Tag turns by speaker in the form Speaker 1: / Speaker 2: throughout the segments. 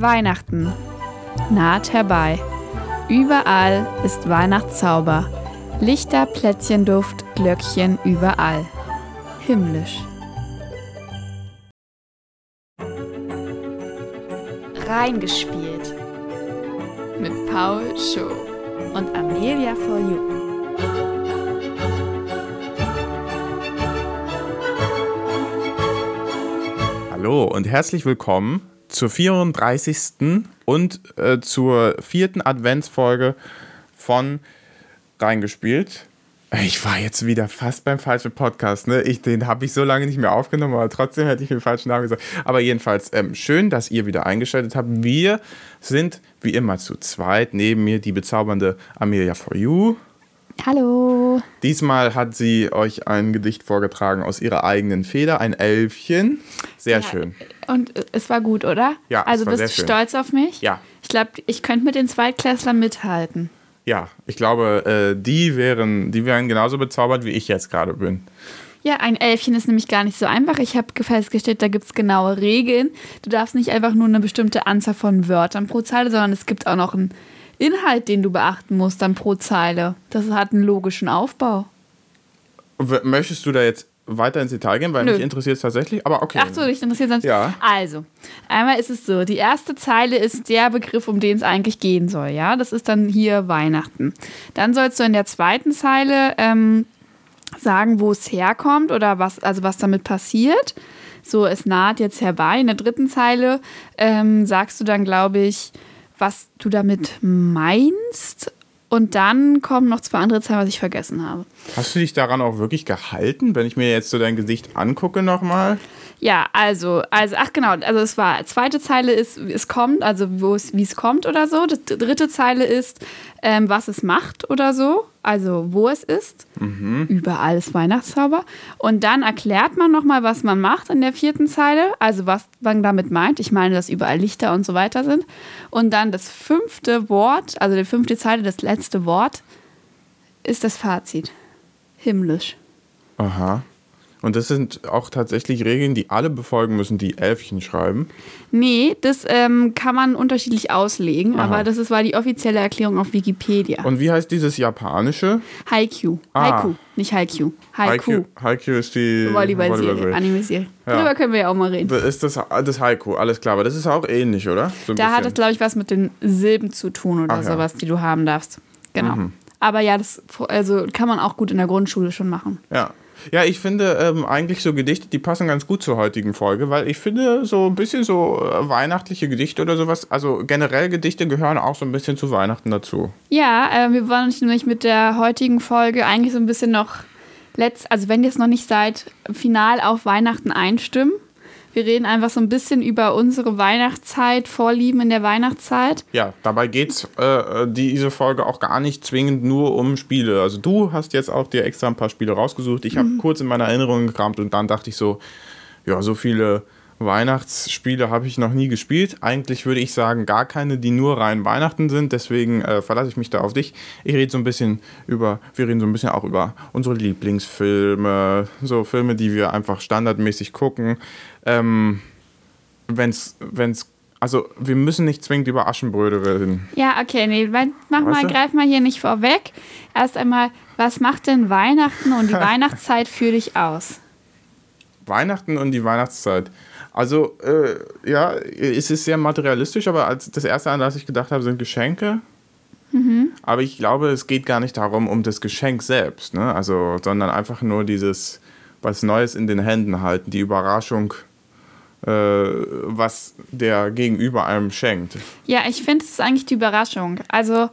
Speaker 1: Weihnachten naht herbei. Überall ist Weihnachtszauber. Lichter, Plätzchenduft, Glöckchen überall. Himmlisch. Reingespielt. Mit Paul Show und Amelia for You.
Speaker 2: Hallo und herzlich willkommen zur 34. und äh, zur vierten Adventsfolge von Reingespielt. Ich war jetzt wieder fast beim falschen Podcast, ne? Ich, den habe ich so lange nicht mehr aufgenommen, aber trotzdem hätte ich den falschen Namen gesagt. Aber jedenfalls, ähm, schön, dass ihr wieder eingeschaltet habt. Wir sind wie immer zu zweit. Neben mir die bezaubernde Amelia for You.
Speaker 1: Hallo.
Speaker 2: Diesmal hat sie euch ein Gedicht vorgetragen aus ihrer eigenen Feder, ein Elfchen. Sehr schön.
Speaker 1: Und äh, es war gut, oder?
Speaker 2: Ja, es
Speaker 1: Also
Speaker 2: war
Speaker 1: bist du stolz auf mich?
Speaker 2: Ja.
Speaker 1: Ich glaube, ich könnte mit den Zweitklässlern mithalten.
Speaker 2: Ja, ich glaube, äh, die, wären, die wären genauso bezaubert, wie ich jetzt gerade bin.
Speaker 1: Ja, ein Elfchen ist nämlich gar nicht so einfach. Ich habe festgestellt, da gibt es genaue Regeln. Du darfst nicht einfach nur eine bestimmte Anzahl von Wörtern pro Zeile, sondern es gibt auch noch einen Inhalt, den du beachten musst dann pro Zeile. Das hat einen logischen Aufbau.
Speaker 2: Möchtest du da jetzt weiter ins Detail gehen? Weil
Speaker 1: Nö.
Speaker 2: mich interessiert es tatsächlich. Aber okay.
Speaker 1: Ach so, dich interessiert sonst.
Speaker 2: Ja.
Speaker 1: Also, einmal ist es so, die erste Zeile ist der Begriff, um den es eigentlich gehen soll, ja. Das ist dann hier Weihnachten. Dann sollst du in der zweiten Zeile ähm, sagen, wo es herkommt oder was, also was damit passiert. So, es naht jetzt herbei. In der dritten Zeile ähm, sagst du dann, glaube ich, was du damit meinst. Und dann kommen noch zwei andere Zeilen, was ich vergessen habe.
Speaker 2: Hast du dich daran auch wirklich gehalten, wenn ich mir jetzt so dein Gesicht angucke nochmal?
Speaker 1: Ja, also, also, ach genau, also es war, zweite Zeile ist, es kommt, also wo es, wie es kommt oder so. Die dritte Zeile ist, ähm, was es macht oder so, also wo es ist. Überall ist Weihnachtszauber. Und dann erklärt man nochmal, was man macht in der vierten Zeile, also was man damit meint. Ich meine, dass überall Lichter und so weiter sind. Und dann das fünfte Wort, also die fünfte Zeile, das letzte Wort, ist das Fazit. Himmlisch.
Speaker 2: Aha. Und das sind auch tatsächlich Regeln, die alle befolgen müssen, die Elfchen schreiben.
Speaker 1: Nee, das ähm, kann man unterschiedlich auslegen,
Speaker 2: Aha.
Speaker 1: aber das ist, war die offizielle Erklärung auf Wikipedia.
Speaker 2: Und wie heißt dieses japanische?
Speaker 1: Haiku.
Speaker 2: Ah.
Speaker 1: Haiku, nicht Haiku. Haiku.
Speaker 2: Haiku ist die
Speaker 1: Volleyball-Serie. Anime-Serie.
Speaker 2: Ja.
Speaker 1: Darüber können wir ja auch mal reden.
Speaker 2: Das ist das, das Haiku, alles klar. Aber das ist auch ähnlich, oder? So
Speaker 1: Da hat
Speaker 2: bisschen.
Speaker 1: es, glaube ich, was mit den Silben zu tun oder
Speaker 2: Ach ja. Mhm.
Speaker 1: sowas, die du haben darfst. Genau. Aber ja, das also kann man auch gut in der Grundschule schon machen.
Speaker 2: Ja. Ja, ich finde ähm, eigentlich so Gedichte, die passen ganz gut zur heutigen Folge, weil ich finde, so ein bisschen so äh, weihnachtliche Gedichte oder sowas, also generell Gedichte gehören auch so ein bisschen zu Weihnachten dazu.
Speaker 1: Ja, äh, wir wollen uns nämlich mit der heutigen Folge eigentlich so ein bisschen noch letzt, also wenn ihr es noch nicht seid, final auf Weihnachten einstimmen. Wir reden einfach so ein bisschen über unsere Weihnachtszeit, Vorlieben in der Weihnachtszeit.
Speaker 2: Ja, dabei geht äh, diese Folge auch gar nicht zwingend nur um Spiele. Also du hast jetzt auch dir extra ein paar Spiele rausgesucht. Ich habe kurz in meiner Erinnerung gekramt und dann dachte ich so, ja, so viele Weihnachtsspiele habe ich noch nie gespielt. Eigentlich würde ich sagen, gar keine, die nur rein Weihnachten sind. Deswegen äh, verlasse ich mich da auf dich. Ich rede so ein bisschen über, wir reden so ein bisschen auch über unsere Lieblingsfilme, so Filme, die wir einfach standardmäßig gucken. Ähm, wenn's, wenn's, also wir müssen nicht zwingend über Aschenbrödel reden.
Speaker 1: Ja, okay, nee, mach
Speaker 2: Weißt
Speaker 1: mal, greif mal hier nicht vorweg. Erst einmal, was macht denn Weihnachten und die Weihnachtszeit für dich aus?
Speaker 2: Weihnachten und die Weihnachtszeit. Also, äh, ja, es ist sehr materialistisch, aber als das erste, an das ich gedacht habe, sind Geschenke. Aber ich glaube, es geht gar nicht darum, um das Geschenk selbst, ne? Also, sondern einfach nur dieses was Neues in den Händen halten, die Überraschung, äh, was der Gegenüber einem schenkt.
Speaker 1: Ja, ich finde, es ist eigentlich die Überraschung. Also,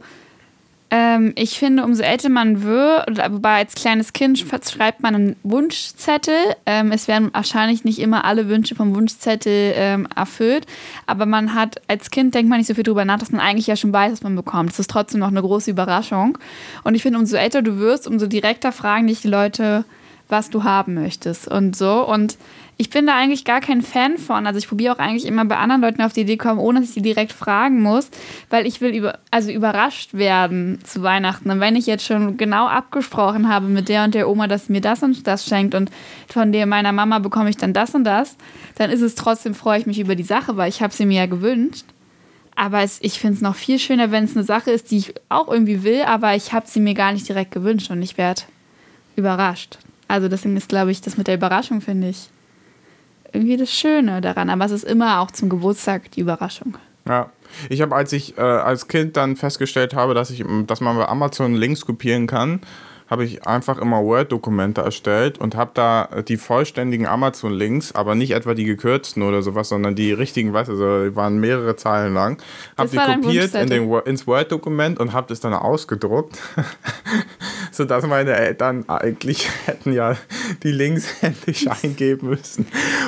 Speaker 1: ähm, ich finde, umso älter man wird, wobei als kleines Kind schreibt man einen Wunschzettel. Ähm, es werden wahrscheinlich nicht immer alle Wünsche vom Wunschzettel ähm, erfüllt, aber man hat, als Kind denkt man nicht so viel drüber nach, dass man eigentlich ja schon weiß, was man bekommt. Das ist trotzdem noch eine große Überraschung. Und ich finde, umso älter du wirst, umso direkter fragen dich die Leute, was du haben möchtest und so. Und ich bin da eigentlich gar kein Fan von. Also ich probiere auch eigentlich immer bei anderen Leuten auf die Idee kommen, ohne dass ich sie direkt fragen muss, weil ich will über, also überrascht werden zu Weihnachten. Und wenn ich jetzt schon genau abgesprochen habe mit der und der Oma, dass sie mir das und das schenkt und von der meiner Mama bekomme ich dann das und das, dann ist es trotzdem, freue ich mich über die Sache, weil ich habe sie mir ja gewünscht. Aber es, ich finde es noch viel schöner, wenn es eine Sache ist, die ich auch irgendwie will, aber ich habe sie mir gar nicht direkt gewünscht und ich werde überrascht. Also deswegen ist, glaube ich, das mit der Überraschung, finde ich, irgendwie das Schöne daran. Aber es ist immer auch zum Geburtstag die Überraschung.
Speaker 2: Ja. Ich habe, als ich äh, als Kind dann festgestellt habe, dass ich, dass man bei Amazon Links kopieren kann, habe ich einfach immer Word-Dokumente erstellt und habe da die vollständigen Amazon-Links, aber nicht etwa die gekürzten oder sowas, sondern die richtigen, weißt du, also, die waren mehrere Zeilen lang. Habe die kopiert in den, ins Word-Dokument und habe das dann ausgedruckt, sodass meine Eltern eigentlich hätten ja die Links endlich eingeben müssen.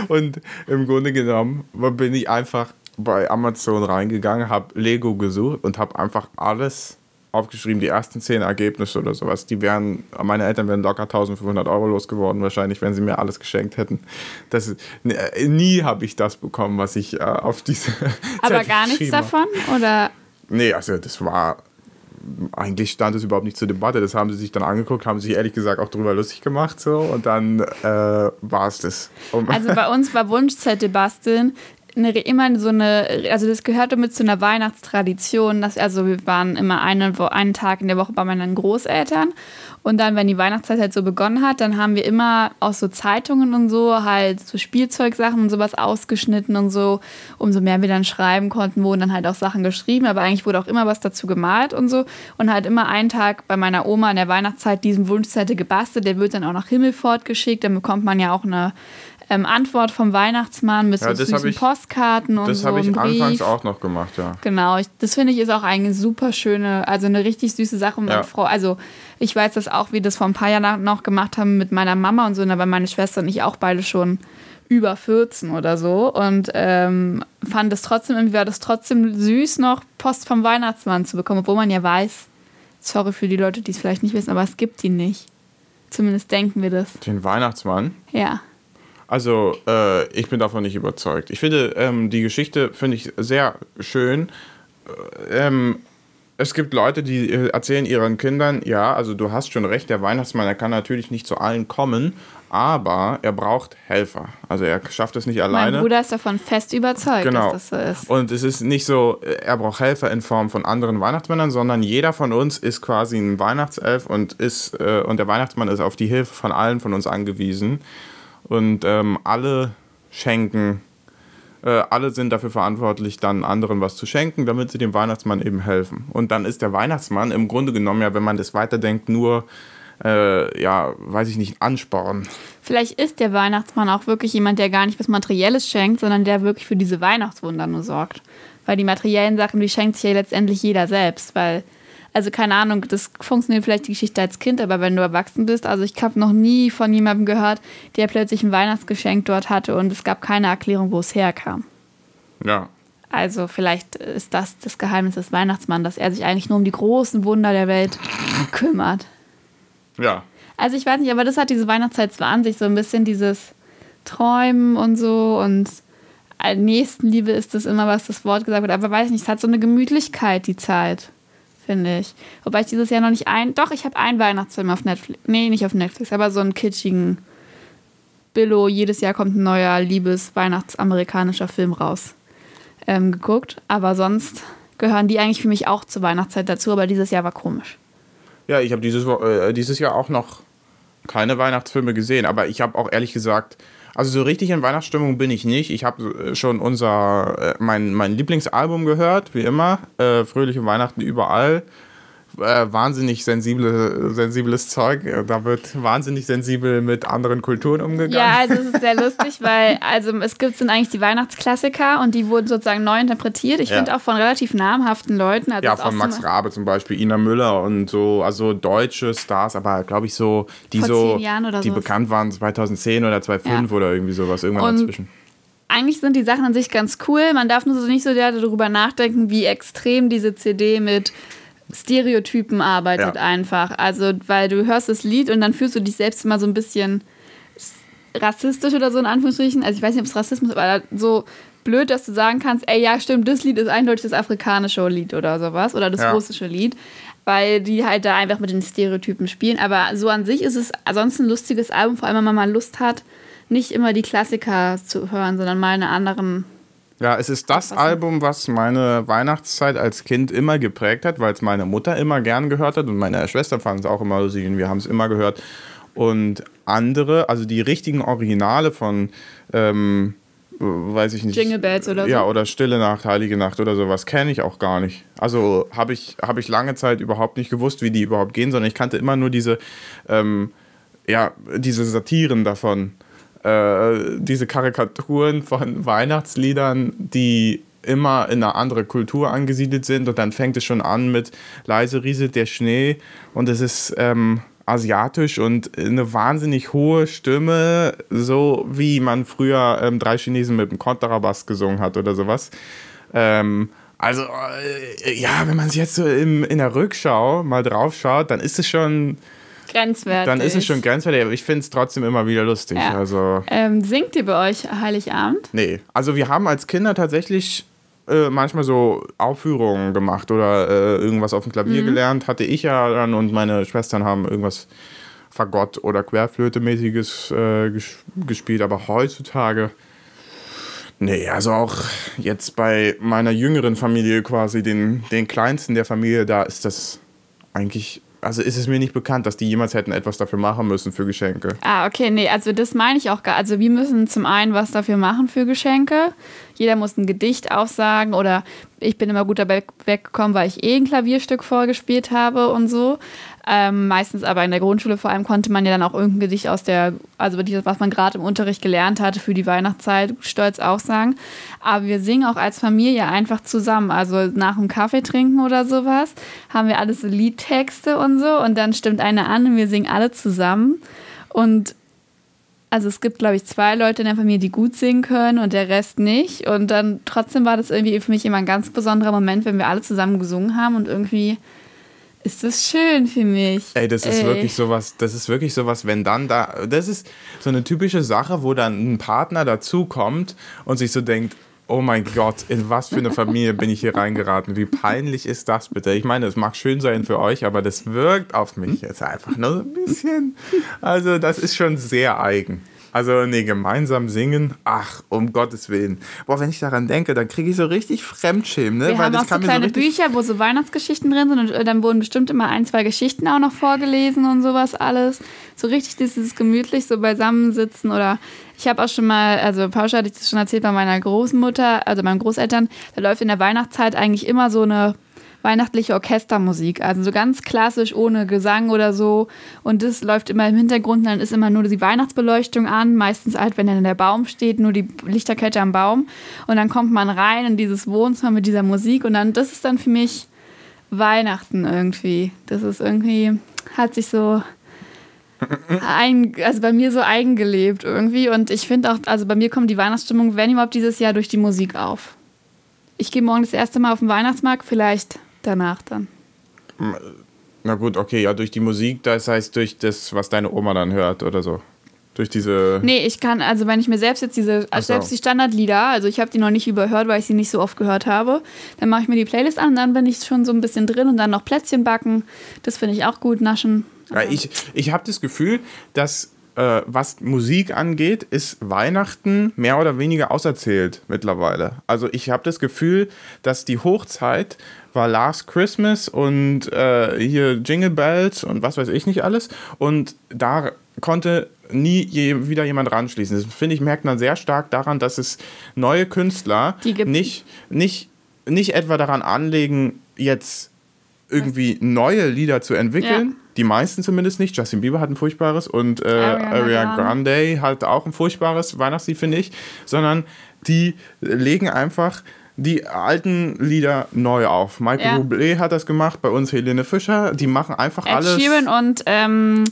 Speaker 2: Und im Grunde genommen bin ich einfach bei Amazon reingegangen, habe Lego gesucht und habe einfach alles aufgeschrieben, die ersten zehn Ergebnisse oder sowas. Die wären, meine Eltern wären locker 1500 Euro losgeworden, wahrscheinlich, wenn sie mir alles geschenkt hätten. Das äh, nie habe ich das bekommen, was ich äh, auf diese.
Speaker 1: Aber gar nichts davon? Oder?
Speaker 2: Nee, also das war. Eigentlich stand es überhaupt nicht zur Debatte. Das haben sie sich dann angeguckt, haben sich ehrlich gesagt auch darüber lustig gemacht. So, und dann äh, war es das.
Speaker 1: Um also bei uns war Wunschzettel basteln eine, immer so eine, also das gehörte mit zu einer Weihnachtstradition. Dass, also wir waren immer einen, einen Tag in der Woche bei meinen Großeltern. Und dann, wenn die Weihnachtszeit halt so begonnen hat, dann haben wir immer aus so Zeitungen und so halt so Spielzeugsachen und sowas ausgeschnitten und so. Umso mehr wir dann schreiben konnten, wurden dann halt auch Sachen geschrieben. Aber eigentlich wurde auch immer was dazu gemalt und so. Und halt immer einen Tag bei meiner Oma in der Weihnachtszeit diesen Wunschzettel gebastelt. Der wird dann auch nach Himmelfort geschickt. Dann bekommt man ja auch eine ähm, Antwort vom Weihnachtsmann mit so süßen ich, Postkarten und
Speaker 2: das
Speaker 1: so.
Speaker 2: Das habe ich anfangs auch noch gemacht, ja.
Speaker 1: Genau, ich, das finde ich ist auch eine super schöne, also eine richtig süße Sache. Ja. Frau, also ich weiß das auch, wie das vor ein paar Jahren noch gemacht haben mit meiner Mama und so, aber meine Schwester und ich auch beide schon über 14 oder so und ähm, fand es trotzdem, irgendwie war das trotzdem süß, noch Post vom Weihnachtsmann zu bekommen, obwohl man ja weiß, sorry für die Leute, die es vielleicht nicht wissen, aber es gibt ihn nicht. Zumindest denken wir das.
Speaker 2: Den Weihnachtsmann?
Speaker 1: Ja.
Speaker 2: Also, äh, ich bin davon nicht überzeugt. Ich finde, ähm, die Geschichte finde ich sehr schön. Äh, ähm, es gibt Leute, die äh, erzählen ihren Kindern, ja, also du hast schon recht, der Weihnachtsmann, er kann natürlich nicht zu allen kommen, aber er braucht Helfer. Also er schafft es nicht alleine.
Speaker 1: Mein Bruder ist davon fest überzeugt,
Speaker 2: genau.
Speaker 1: dass das so ist.
Speaker 2: Und es ist nicht so, er braucht Helfer in Form von anderen Weihnachtsmännern, sondern jeder von uns ist quasi ein Weihnachtself und, ist, äh, und der Weihnachtsmann ist auf die Hilfe von allen von uns angewiesen. Und ähm, alle schenken, äh, alle sind dafür verantwortlich, dann anderen was zu schenken, damit sie dem Weihnachtsmann eben helfen. Und dann ist der Weihnachtsmann im Grunde genommen ja, wenn man das weiterdenkt, nur, äh, ja, weiß ich nicht, Ansporn.
Speaker 1: Vielleicht ist der Weihnachtsmann auch wirklich jemand, der gar nicht was Materielles schenkt, sondern der wirklich für diese Weihnachtswunder nur sorgt. Weil die materiellen Sachen, die schenkt sich ja letztendlich jeder selbst, weil also keine Ahnung, das funktioniert vielleicht die Geschichte als Kind, aber wenn du erwachsen bist, also ich habe noch nie von jemandem gehört, der plötzlich ein Weihnachtsgeschenk dort hatte und es gab keine Erklärung, wo es herkam.
Speaker 2: Ja.
Speaker 1: Also vielleicht ist das das Geheimnis des Weihnachtsmanns, dass er sich eigentlich nur um die großen Wunder der Welt kümmert.
Speaker 2: Ja.
Speaker 1: Also ich weiß nicht, aber das hat diese Weihnachtszeit zwar an sich so ein bisschen dieses Träumen und so und Nächstenliebe ist das immer, was das Wort gesagt wird, aber weiß nicht, es hat so eine Gemütlichkeit, die Zeit finde ich. Wobei ich dieses Jahr noch nicht ein. Doch, ich habe einen Weihnachtsfilm auf Netflix. Nee, nicht auf Netflix, aber so einen kitschigen Billo. Jedes Jahr kommt ein neuer Liebes-Weihnachts-amerikanischer Film raus. Ähm, geguckt. Aber sonst gehören die eigentlich für mich auch zur Weihnachtszeit dazu, aber dieses Jahr war komisch.
Speaker 2: Ja, ich habe dieses, äh, dieses Jahr auch noch keine Weihnachtsfilme gesehen, aber ich habe auch ehrlich gesagt also so richtig in Weihnachtsstimmung bin ich nicht. Ich habe äh, schon unser, äh, mein, mein Lieblingsalbum gehört, wie immer. Äh, Fröhliche Weihnachten überall äh, wahnsinnig sensible, sensibles Zeug. Da wird wahnsinnig sensibel mit anderen Kulturen umgegangen.
Speaker 1: Ja, also es ist sehr lustig, weil also es gibt sind eigentlich die Weihnachtsklassiker und die wurden sozusagen neu interpretiert. Ich ja. finde auch von relativ namhaften Leuten. Also
Speaker 2: ja, von Max Rabe zum Beispiel, Ina Müller und so, also deutsche Stars, aber glaube ich so, die so, die so. bekannt waren 2010 oder 2005 ja. oder irgendwie sowas, irgendwann und dazwischen
Speaker 1: eigentlich sind die Sachen an sich ganz cool. Man darf nur so nicht so darüber nachdenken, wie extrem diese CD mit Stereotypen arbeitet ja. einfach. Also, weil du hörst das Lied und dann fühlst du dich selbst immer so ein bisschen rassistisch oder so in Anführungsstrichen. Also ich weiß nicht, ob es Rassismus ist, aber so blöd, dass du sagen kannst, ey, ja, stimmt, das Lied ist eindeutig das afrikanische Lied oder sowas oder das ja. russische Lied, weil die halt da einfach mit den Stereotypen spielen. Aber so an sich ist es ansonsten ein lustiges Album, vor allem wenn man mal Lust hat, nicht immer die Klassiker zu hören, sondern mal einen anderen
Speaker 2: Ja, es ist das Album, was meine Weihnachtszeit als Kind immer geprägt hat, weil es meine Mutter immer gern gehört hat und meine Schwester fand es auch immer lustig und wir haben es immer gehört. Und andere, also die richtigen Originale von, ähm, weiß ich nicht.
Speaker 1: Jingle Bells oder so.
Speaker 2: Ja, oder Stille Nacht, Heilige Nacht oder sowas kenne ich auch gar nicht. Also habe ich, hab ich lange Zeit überhaupt nicht gewusst, wie die überhaupt gehen, sondern ich kannte immer nur diese, ähm, ja, diese Satiren davon. Äh, diese Karikaturen von Weihnachtsliedern, die immer in eine andere Kultur angesiedelt sind und dann fängt es schon an mit leise rieselt der Schnee und es ist ähm, asiatisch und eine wahnsinnig hohe Stimme, so wie man früher ähm, drei Chinesen mit dem Kontrabass gesungen hat oder sowas. Ähm, also, äh, ja, wenn man es jetzt so im, in der Rückschau mal drauf schaut, dann ist es schon
Speaker 1: grenzwertig.
Speaker 2: Dann ist es schon grenzwertig, aber ich finde es trotzdem immer wieder lustig. Ja. Also,
Speaker 1: ähm, singt ihr bei euch Heiligabend?
Speaker 2: Nee, also wir haben als Kinder tatsächlich äh, manchmal so Aufführungen gemacht oder äh, irgendwas auf dem Klavier mhm. gelernt. Hatte ich ja dann und meine Schwestern haben irgendwas Fagott oder Querflöte-mäßiges äh, ges gespielt, aber heutzutage. Nee, also auch jetzt bei meiner jüngeren Familie quasi, den, den kleinsten der Familie, da ist das eigentlich also ist es mir nicht bekannt, dass die jemals hätten etwas dafür machen müssen für Geschenke.
Speaker 1: Ah, okay, nee, also das meine ich auch gar. Also wir müssen zum einen was dafür machen für Geschenke. Jeder muss ein Gedicht aufsagen oder ich bin immer gut dabei weggekommen, weil ich eh ein Klavierstück vorgespielt habe und so. Ähm, meistens aber in der Grundschule vor allem konnte man ja dann auch irgendein Gedicht aus der, also dieses, was man gerade im Unterricht gelernt hatte für die Weihnachtszeit, stolz auch sagen. Aber wir singen auch als Familie einfach zusammen. Also nach dem Kaffee trinken oder sowas haben wir alles so Liedtexte und so und dann stimmt einer an und wir singen alle zusammen. Und also es gibt, glaube ich, zwei Leute in der Familie, die gut singen können und der Rest nicht. Und dann trotzdem war das irgendwie für mich immer ein ganz besonderer Moment, wenn wir alle zusammen gesungen haben und irgendwie ist das schön für mich.
Speaker 2: Ey, das ist Ey. wirklich sowas, das ist wirklich sowas, wenn dann da, das ist so eine typische Sache, wo dann ein Partner dazukommt und sich so denkt, oh mein Gott, in was für eine Familie bin ich hier reingeraten? Wie peinlich ist das bitte? Ich meine, es mag schön sein für euch, aber das wirkt auf mich jetzt einfach nur so ein bisschen. Also, das ist schon sehr eigen. Also, nee, gemeinsam singen, ach, um Gottes Willen. Boah, wenn ich daran denke, dann kriege ich so richtig Fremdschämen, ne?
Speaker 1: Wir Weil haben auch so kleine so Bücher, wo so Weihnachtsgeschichten drin sind und äh, dann wurden bestimmt immer ein, zwei Geschichten auch noch vorgelesen und sowas alles. So richtig dieses gemütlich so beisammensitzen oder ich habe auch schon mal, also Pauscha hatte ich das schon erzählt bei meiner Großmutter, also meinen Großeltern, da läuft in der Weihnachtszeit eigentlich immer so eine weihnachtliche Orchestermusik. Also so ganz klassisch ohne Gesang oder so. Und das läuft immer im Hintergrund. Und dann ist immer nur die Weihnachtsbeleuchtung an. Meistens halt, wenn dann der Baum steht, nur die Lichterkette am Baum. Und dann kommt man rein in dieses Wohnzimmer mit dieser Musik. Und dann, das ist dann für mich Weihnachten irgendwie. Das ist irgendwie, hat sich so ein, also bei mir so eigengelebt irgendwie. Und ich finde auch, also bei mir kommt die Weihnachtsstimmung, wenn überhaupt, dieses Jahr durch die Musik auf. Ich gehe morgen das erste Mal auf den Weihnachtsmarkt, vielleicht danach dann.
Speaker 2: Na gut, okay, ja, durch die Musik, das heißt durch das, was deine Oma dann hört oder so. Durch diese.
Speaker 1: Nee, ich kann, also wenn ich mir selbst jetzt diese, also selbst die Standardlieder, also ich habe die noch nicht überhört, weil ich sie nicht so oft gehört habe, dann mache ich mir die Playlist an dann bin ich schon so ein bisschen drin und dann noch Plätzchen backen. Das finde ich auch gut, naschen.
Speaker 2: Ja, ich ich habe das Gefühl, dass äh, was Musik angeht, ist Weihnachten mehr oder weniger auserzählt mittlerweile. Also ich habe das Gefühl, dass die Hochzeit war Last Christmas und äh, hier Jingle Bells und was weiß ich nicht alles. Und da konnte nie je, wieder jemand ranschließen. Das finde ich, merkt man sehr stark daran, dass es neue Künstler nicht, nicht, nicht etwa daran anlegen, jetzt irgendwie neue Lieder zu entwickeln. Ja die meisten zumindest nicht. Justin Bieber hat ein furchtbares und äh, Ariana Grande hat auch ein furchtbares Weihnachtslied, finde ich. Sondern die legen einfach die alten Lieder neu auf. Michael ja. Bublé hat das gemacht, bei uns Helene Fischer. Die machen einfach
Speaker 1: Ed
Speaker 2: alles.
Speaker 1: Sheeran und ähm,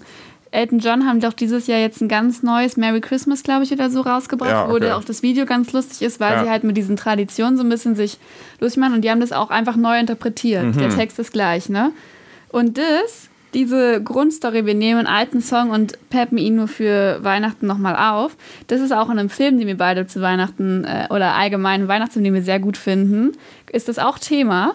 Speaker 1: Elton John haben doch dieses Jahr jetzt ein ganz neues Merry Christmas, glaube ich, oder so rausgebracht, ja, okay. wo auch das Video ganz lustig ist, weil ja. sie halt mit diesen Traditionen so ein bisschen sich lustig machen und die haben das auch einfach neu interpretiert. Mhm. Der Text ist gleich, ne? Und das diese Grundstory, wir nehmen einen alten Song und peppen ihn nur für Weihnachten nochmal auf. Das ist auch in einem Film, den wir beide zu Weihnachten äh, oder allgemein Weihnachtsfilm, den wir sehr gut finden. Ist das auch Thema?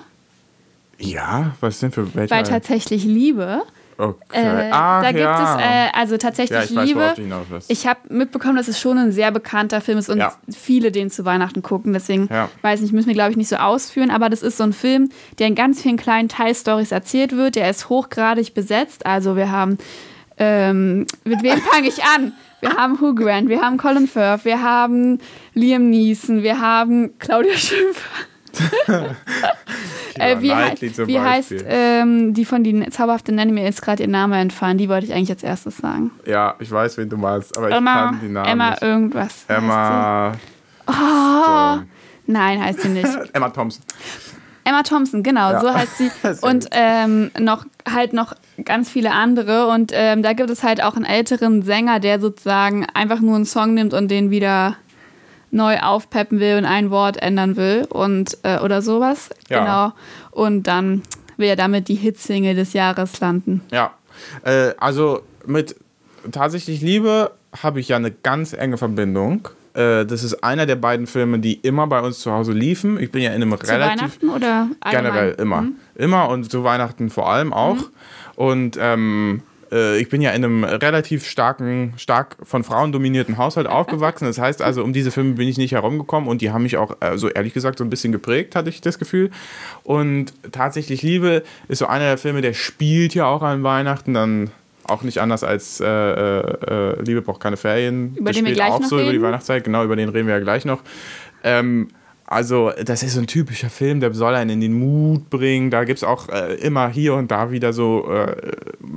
Speaker 2: Ja, was denn für
Speaker 1: welche? Bei tatsächlich Liebe
Speaker 2: Okay.
Speaker 1: Äh,
Speaker 2: ah,
Speaker 1: da gibt
Speaker 2: ja.
Speaker 1: es äh, also tatsächlich
Speaker 2: ja, ich weiß,
Speaker 1: Liebe.
Speaker 2: worauf du hinaus willst.
Speaker 1: Ich habe mitbekommen, dass es schon ein sehr bekannter Film ist und
Speaker 2: Ja.
Speaker 1: viele den zu Weihnachten gucken. Deswegen
Speaker 2: Ja.
Speaker 1: weiß nicht, müssen wir glaube ich nicht so ausführen. Aber das ist so ein Film, der in ganz vielen kleinen Teilstories erzählt wird. Der ist hochgradig besetzt. Also wir haben ähm, mit wem fange ich an? Wir haben Hugh Grant, wir haben Colin Firth, wir haben Liam Neeson, wir haben Claudia Schiffer. Äh, wie
Speaker 2: Knightley zum
Speaker 1: wie heißt ähm, die von die zauberhafte Nanny mir jetzt gerade ihr Name entfallen? Die wollte ich eigentlich als erstes sagen.
Speaker 2: Ja, ich weiß, wen du meinst, aber ich
Speaker 1: Emma,
Speaker 2: kann die Namen
Speaker 1: Emma
Speaker 2: nicht.
Speaker 1: irgendwas.
Speaker 2: Emma.
Speaker 1: sie. Nein, heißt sie nicht.
Speaker 2: Emma Thompson.
Speaker 1: Emma Thompson, genau,
Speaker 2: Ja.
Speaker 1: so heißt sie. Und ähm, noch halt noch ganz viele andere. Und ähm, da gibt es halt auch einen älteren Sänger, der sozusagen einfach nur einen Song nimmt und den wieder neu aufpeppen will und ein Wort ändern will und äh, oder sowas.
Speaker 2: Ja.
Speaker 1: Genau. Und dann will er damit die Hitsingle des Jahres landen.
Speaker 2: Ja, äh, also mit tatsächlich Liebe habe ich ja eine ganz enge Verbindung. Äh, das ist einer der beiden Filme, die immer bei uns zu Hause liefen. Ich bin ja in einem
Speaker 1: Zu
Speaker 2: relativ
Speaker 1: Weihnachten oder allgemein?
Speaker 2: generell immer, immer und zu Weihnachten vor allem auch. Und ähm, äh, ich bin ja in einem relativ starken, stark von Frauen dominierten Haushalt aufgewachsen. Das heißt also, um diese Filme bin ich nicht herumgekommen und die haben mich auch, äh, so ehrlich gesagt, so ein bisschen geprägt, hatte ich das Gefühl. Und tatsächlich Liebe ist so einer der Filme, der spielt ja auch an Weihnachten, dann auch nicht anders als äh, äh, äh, Liebe braucht keine Ferien.
Speaker 1: Über
Speaker 2: Das
Speaker 1: den wir
Speaker 2: spielt
Speaker 1: gleich
Speaker 2: auch
Speaker 1: noch
Speaker 2: so über die
Speaker 1: reden.
Speaker 2: Weihnachtszeit, genau, über den reden wir ja gleich noch. Ähm, also, das ist so ein typischer Film, der soll einen in den Mut bringen. Da gibt es auch äh, immer hier und da wieder so äh,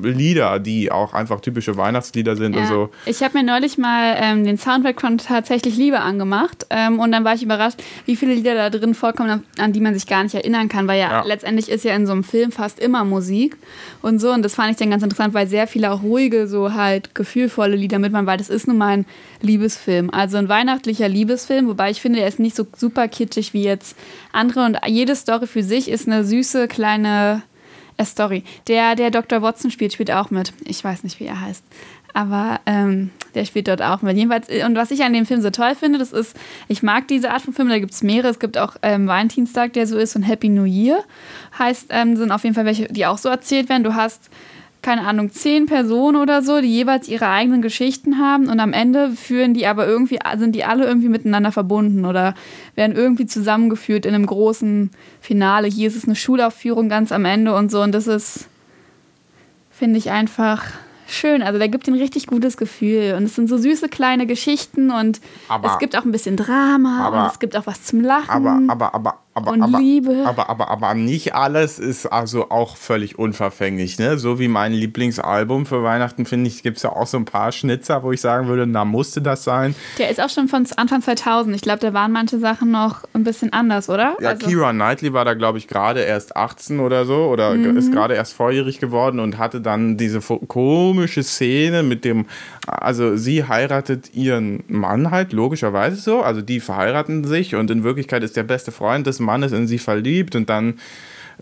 Speaker 2: Lieder, die auch einfach typische Weihnachtslieder sind und
Speaker 1: Ja.
Speaker 2: so.
Speaker 1: Ich habe mir neulich mal ähm, den Soundtrack von Tatsächlich Liebe angemacht ähm, und dann war ich überrascht, wie viele Lieder da drin vorkommen, an, an die man sich gar nicht erinnern kann, weil ja,
Speaker 2: Ja.
Speaker 1: letztendlich ist ja in so einem Film fast immer Musik und so und das fand ich dann ganz interessant, weil sehr viele auch ruhige, so halt gefühlvolle Lieder mit waren, weil das ist nun mal ein Liebesfilm, also ein weihnachtlicher Liebesfilm, wobei ich finde, er ist nicht so super kitschig wie jetzt andere und jede Story für sich ist eine süße kleine äh, Story. Der, der Dr. Watson spielt, spielt auch mit. Ich weiß nicht, wie er heißt. Aber ähm, der spielt dort auch mit. Jedenfalls, und was ich an dem Film so toll finde, das ist, ich mag diese Art von Film, da gibt es mehrere. Es gibt auch ähm, Valentinstag, der so ist, und Happy New Year. Heißt, ähm, sind auf jeden Fall welche, die auch so erzählt werden. Du hast, keine Ahnung, zehn Personen oder so, die jeweils ihre eigenen Geschichten haben und am Ende führen die aber irgendwie, sind die alle irgendwie miteinander verbunden oder werden irgendwie zusammengeführt in einem großen Finale. Hier ist es eine Schulaufführung ganz am Ende und so und das ist, finde ich einfach schön. Also der gibt ein richtig gutes Gefühl und es sind so süße kleine Geschichten und
Speaker 2: Aber-
Speaker 1: es gibt auch ein bisschen Drama
Speaker 2: aber-
Speaker 1: und es gibt auch was zum Lachen.
Speaker 2: Aber, aber, aber, aber,
Speaker 1: Und
Speaker 2: aber,
Speaker 1: Liebe.
Speaker 2: aber, aber, aber nicht alles ist also auch völlig unverfänglich. Ne? So wie mein Lieblingsalbum für Weihnachten, finde ich, gibt es ja auch so ein paar Schnitzer, wo ich sagen würde, na, musste das sein.
Speaker 1: der ist auch schon von Anfang 2000. Ich glaube, da waren manche Sachen noch ein bisschen anders, oder?
Speaker 2: Ja,
Speaker 1: Also-
Speaker 2: Keira Knightley war da, glaube ich, gerade erst 18 oder so oder
Speaker 1: Mhm.
Speaker 2: ist gerade erst volljährig geworden und hatte dann diese komische Szene mit dem, also sie heiratet ihren Mann halt, logischerweise so, also die verheiraten sich und in Wirklichkeit ist der beste Freund des Mannes in sie verliebt und dann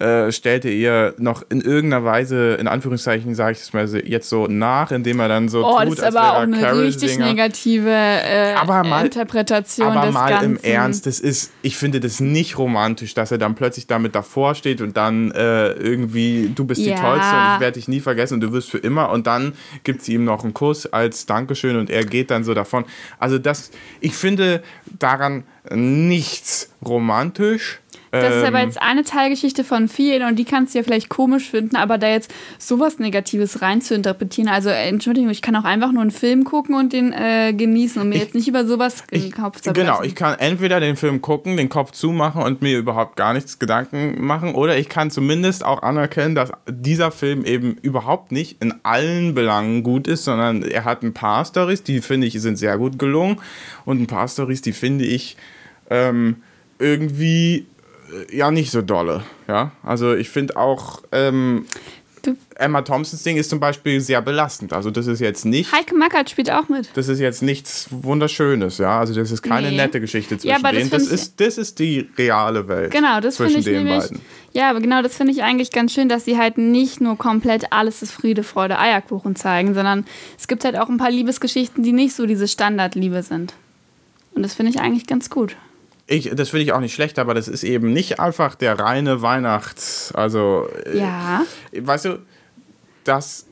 Speaker 2: äh, stellte ihr noch in irgendeiner Weise, in Anführungszeichen sage ich es mal jetzt so nach, indem er dann so
Speaker 1: Oh,
Speaker 2: tut,
Speaker 1: das ist
Speaker 2: als
Speaker 1: aber auch eine
Speaker 2: Carol
Speaker 1: richtig
Speaker 2: Singer.
Speaker 1: negative äh,
Speaker 2: Aber mal-
Speaker 1: Interpretation
Speaker 2: Aber
Speaker 1: des
Speaker 2: mal
Speaker 1: Ganzen.
Speaker 2: im Ernst, das ist, ich finde das nicht romantisch, dass er dann plötzlich damit davor steht und dann äh, irgendwie, du bist
Speaker 1: Ja.
Speaker 2: die Tollste und ich werde dich nie vergessen und du wirst für immer und dann gibt sie ihm noch einen Kuss als Dankeschön und er geht dann so davon. Also das, ich finde daran nichts romantisch.
Speaker 1: Das ist aber
Speaker 2: Ähm,
Speaker 1: jetzt eine Teilgeschichte von vielen und die kannst du ja vielleicht komisch finden, aber da jetzt sowas Negatives rein zu interpretieren, also äh, Entschuldigung, ich kann auch einfach nur einen Film gucken und den äh, genießen und mir
Speaker 2: Ich-
Speaker 1: jetzt nicht über sowas in den
Speaker 2: ich,
Speaker 1: Kopf zerbrechen.
Speaker 2: genau, ich kann entweder den Film gucken, den Kopf zumachen und mir überhaupt gar nichts Gedanken machen, oder ich kann zumindest auch anerkennen, dass dieser Film eben überhaupt nicht in allen Belangen gut ist, sondern er hat ein paar Stories, die finde ich sind sehr gut gelungen und ein paar Stories, die finde ich ähm, irgendwie ja nicht so dolle. Ja, also ich finde auch ähm, Emma Thompsons Ding ist zum Beispiel sehr belastend. Also das ist jetzt nicht
Speaker 1: Heike Mackert spielt auch mit.
Speaker 2: das ist jetzt nichts Wunderschönes, ja. Also das ist keine
Speaker 1: Nee.
Speaker 2: nette Geschichte zwischen
Speaker 1: Ja, aber das
Speaker 2: denen. Das
Speaker 1: ich-
Speaker 2: ist, das ist die reale Welt.
Speaker 1: Genau, das finde ich
Speaker 2: den
Speaker 1: nämlich.
Speaker 2: beiden.
Speaker 1: Ja, aber genau das finde ich eigentlich ganz schön, dass sie halt nicht nur komplett alles ist Friede, Freude, Eierkuchen zeigen, sondern es gibt halt auch ein paar Liebesgeschichten, die nicht so diese Standardliebe sind. Und das finde ich eigentlich ganz gut.
Speaker 2: Ich, das finde ich auch nicht schlecht, aber das ist eben nicht einfach der reine Weihnachts. Also, äh,
Speaker 1: Ja.
Speaker 2: weißt du, das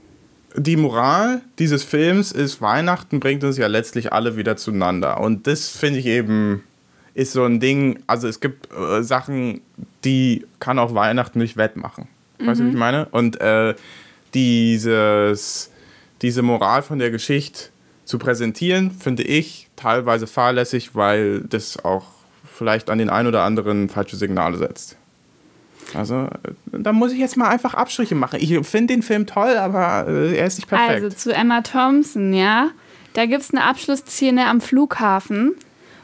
Speaker 2: die Moral dieses Films ist, Weihnachten bringt uns ja letztlich alle wieder zueinander. Und das finde ich eben, ist so ein Ding, also es gibt äh, Sachen, die kann auch Weihnachten nicht wettmachen. Weißt du, wie ich meine? Und äh, dieses, diese Moral von der Geschichte zu präsentieren, finde ich teilweise fahrlässig, weil das auch vielleicht an den ein oder anderen falsche Signale setzt. Also, äh, da muss ich jetzt mal einfach Abstriche machen. Ich finde den Film toll, aber äh, er ist nicht perfekt.
Speaker 1: Also zu Emma Thompson, ja. Da gibt es eine Abschlussszene am Flughafen.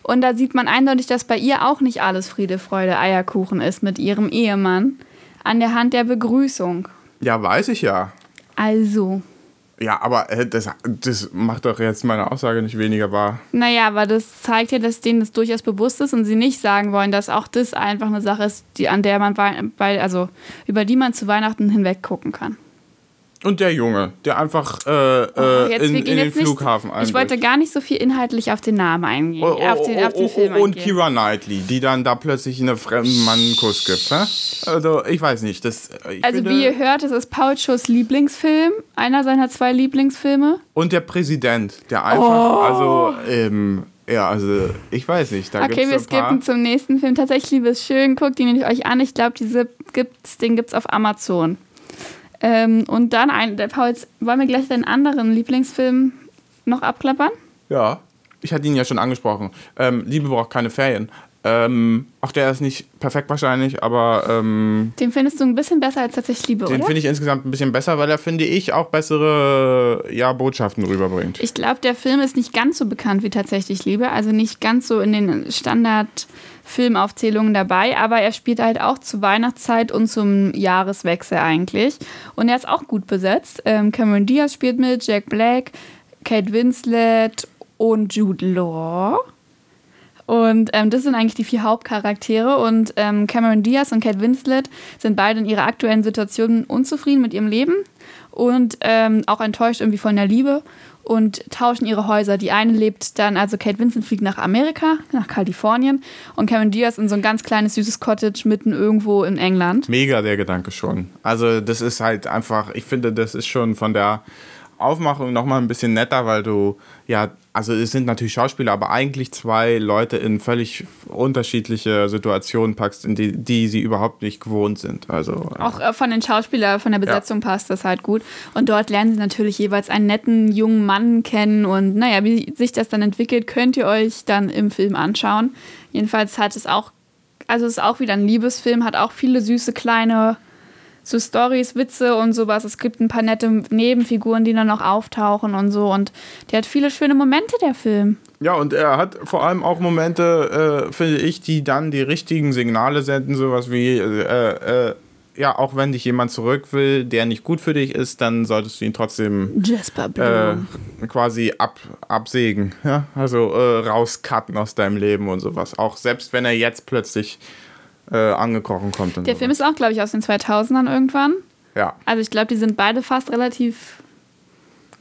Speaker 1: Und da sieht man eindeutig, dass bei ihr auch nicht alles Friede, Freude, Eierkuchen ist mit ihrem Ehemann. An der Hand der Begrüßung.
Speaker 2: ja, weiß ich ja.
Speaker 1: Also.
Speaker 2: Ja, aber äh, das, das macht doch jetzt meine Aussage nicht weniger wahr.
Speaker 1: Naja, aber das zeigt ja, dass denen das durchaus bewusst ist und sie nicht sagen wollen, dass auch das einfach eine Sache ist, die, an der man bei, also über die man zu Weihnachten hinweg gucken kann.
Speaker 2: Und der Junge, der einfach äh,
Speaker 1: Oh,
Speaker 2: äh,
Speaker 1: jetzt,
Speaker 2: in, in den
Speaker 1: jetzt nicht-
Speaker 2: Flughafen
Speaker 1: Ich wollte gar nicht so viel inhaltlich auf den Namen eingehen,
Speaker 2: Oh,
Speaker 1: auf, den, auf den Film
Speaker 2: und
Speaker 1: eingehen.
Speaker 2: Kira Knightley, die dann da plötzlich einen fremden Mann einen Kuss gibt. Ne? Also, ich weiß nicht. Das, ich
Speaker 1: Also
Speaker 2: finde,
Speaker 1: wie ihr hört, es ist Paul Schuss Lieblingsfilm, einer seiner zwei Lieblingsfilme.
Speaker 2: und der Präsident, der einfach, also, ähm, ja, also, ich weiß nicht. Da
Speaker 1: Oh. Okay, wir skippen zum nächsten Film. Tatsächlich, Liebe schön, guckt ihn euch an. Ich glaube, diese gibt's, den gibt's auf Amazon. Ähm, und dann ein, der Paul, jetzt wollen wir gleich deinen anderen Lieblingsfilm noch abklappern?
Speaker 2: Ja, ich hatte ihn ja schon angesprochen. Ähm, Liebe braucht keine Ferien. Ähm, auch der ist nicht perfekt wahrscheinlich, aber ähm,
Speaker 1: Den findest du ein bisschen besser als tatsächlich Liebe,
Speaker 2: den
Speaker 1: oder?
Speaker 2: finde ich insgesamt ein bisschen besser, weil er, finde ich, auch bessere ja, Botschaften rüberbringt.
Speaker 1: Ich glaube, der Film ist nicht ganz so bekannt wie tatsächlich Liebe, also nicht ganz so in den Standard-Filmaufzählungen dabei, aber er spielt halt auch zur Weihnachtszeit und zum Jahreswechsel eigentlich. Und er ist auch gut besetzt. Ähm, Cameron Diaz spielt mit, Jack Black, Kate Winslet und Jude Law. Und ähm, das sind eigentlich die vier Hauptcharaktere. Und ähm, Cameron Diaz und Kate Winslet sind beide in ihrer aktuellen Situation unzufrieden mit ihrem Leben und ähm, auch enttäuscht irgendwie von der Liebe und tauschen ihre Häuser. Die eine lebt dann, also Kate Winslet fliegt nach Amerika, nach Kalifornien und Cameron Diaz in so ein ganz kleines, süßes Cottage mitten irgendwo in England.
Speaker 2: Mega der Gedanke schon. Also das ist halt einfach, ich finde, das ist schon von der Aufmachung nochmal ein bisschen netter, weil du, ja, also es sind natürlich Schauspieler, aber eigentlich zwei Leute in völlig unterschiedliche Situationen packst, in die, die sie überhaupt nicht gewohnt sind. Also äh,
Speaker 1: Auch äh, von den Schauspielern, von der Besetzung passt das halt gut. Und dort lernen sie natürlich jeweils einen netten jungen Mann kennen. Und naja, wie sich das dann entwickelt, könnt ihr euch dann im Film anschauen. Jedenfalls hat es auch, also es ist auch wieder ein Liebesfilm, hat auch viele süße kleine so Stories, Witze und sowas. Es gibt ein paar nette Nebenfiguren, die dann noch auftauchen und so. Und der hat viele schöne Momente, der Film.
Speaker 2: Ja, und er hat vor allem auch Momente, äh, finde ich, die dann die richtigen Signale senden, sowas wie, äh, äh, ja, auch wenn dich jemand zurück will, der nicht gut für dich ist, dann solltest du ihn trotzdem
Speaker 1: Jasper
Speaker 2: äh, quasi ab, absägen, ja? also äh, rauscutten aus deinem Leben und sowas. Auch selbst wenn er jetzt plötzlich äh, angekrochen kommt.
Speaker 1: Der
Speaker 2: sowas.
Speaker 1: Film ist auch, glaube ich, aus den 2000ern irgendwann.
Speaker 2: ja.
Speaker 1: Also ich glaube, die sind beide fast relativ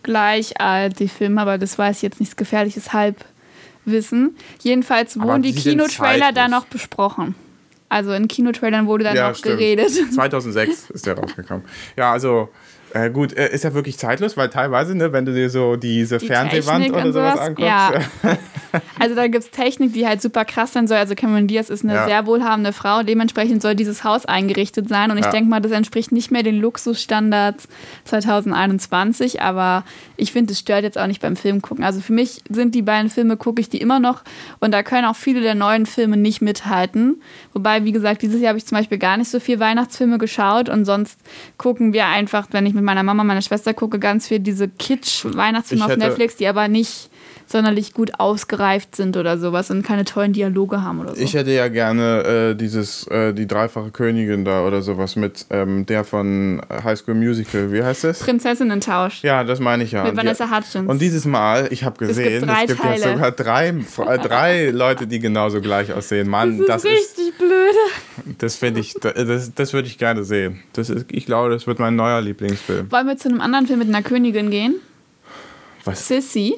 Speaker 1: gleich alt, die Filme, aber das weiß ich jetzt nichts gefährliches Halbwissen. Jedenfalls
Speaker 2: Aber
Speaker 1: wurden die
Speaker 2: die
Speaker 1: Kinotrailer da noch besprochen. Also in Kinotrailern wurde dann
Speaker 2: Ja,
Speaker 1: noch
Speaker 2: stimmt.
Speaker 1: geredet.
Speaker 2: 2006 ist der rausgekommen. Ja, also äh, gut, äh, ist ja wirklich zeitlos, weil teilweise, ne, wenn du dir so diese
Speaker 1: Die
Speaker 2: Fernsehwand
Speaker 1: Technik
Speaker 2: oder sowas
Speaker 1: sowas,
Speaker 2: anguckst,
Speaker 1: ja. Also da gibt es Technik, die halt super krass sein soll. Also Cameron Diaz ist eine
Speaker 2: Ja.
Speaker 1: sehr wohlhabende Frau. Dementsprechend soll dieses Haus eingerichtet sein. Und ich
Speaker 2: Ja.
Speaker 1: denke mal, das entspricht nicht mehr den Luxusstandards 2021. Aber ich finde, es stört jetzt auch nicht beim Film gucken. Also für mich sind die beiden Filme, gucke ich die immer noch. Und da können auch viele der neuen Filme nicht mithalten. Wobei, wie gesagt, dieses Jahr habe ich zum Beispiel gar nicht so viel Weihnachtsfilme geschaut. Und sonst gucken wir einfach, wenn ich mit meiner Mama, meiner Schwester gucke, ganz viel diese Kitsch-Weihnachtsfilme auf Netflix, die aber nicht sonderlich gut ausgereift sind oder sowas und keine tollen Dialoge haben oder so.
Speaker 2: Ich hätte ja gerne äh, dieses, äh, die dreifache Königin da oder sowas mit ähm, der von High School Musical. Wie heißt das?
Speaker 1: Prinzessinnen-Tausch.
Speaker 2: Ja, das meine ich ja.
Speaker 1: Mit
Speaker 2: Und
Speaker 1: Vanessa Hudgens.
Speaker 2: Und dieses Mal, ich habe
Speaker 1: gibt
Speaker 2: gesehen, es gibt
Speaker 1: Teile.
Speaker 2: ja sogar drei, äh, drei Leute, die genauso gleich aussehen. Mann,
Speaker 1: das
Speaker 2: das,
Speaker 1: ist
Speaker 2: ist,
Speaker 1: richtig blöde.
Speaker 2: das finde ich, das, das würde ich gerne sehen. Das ist, ich glaube, das wird mein neuer Lieblingsfilm.
Speaker 1: Wollen wir zu einem anderen Film mit einer Königin gehen?
Speaker 2: Was?
Speaker 1: Sissy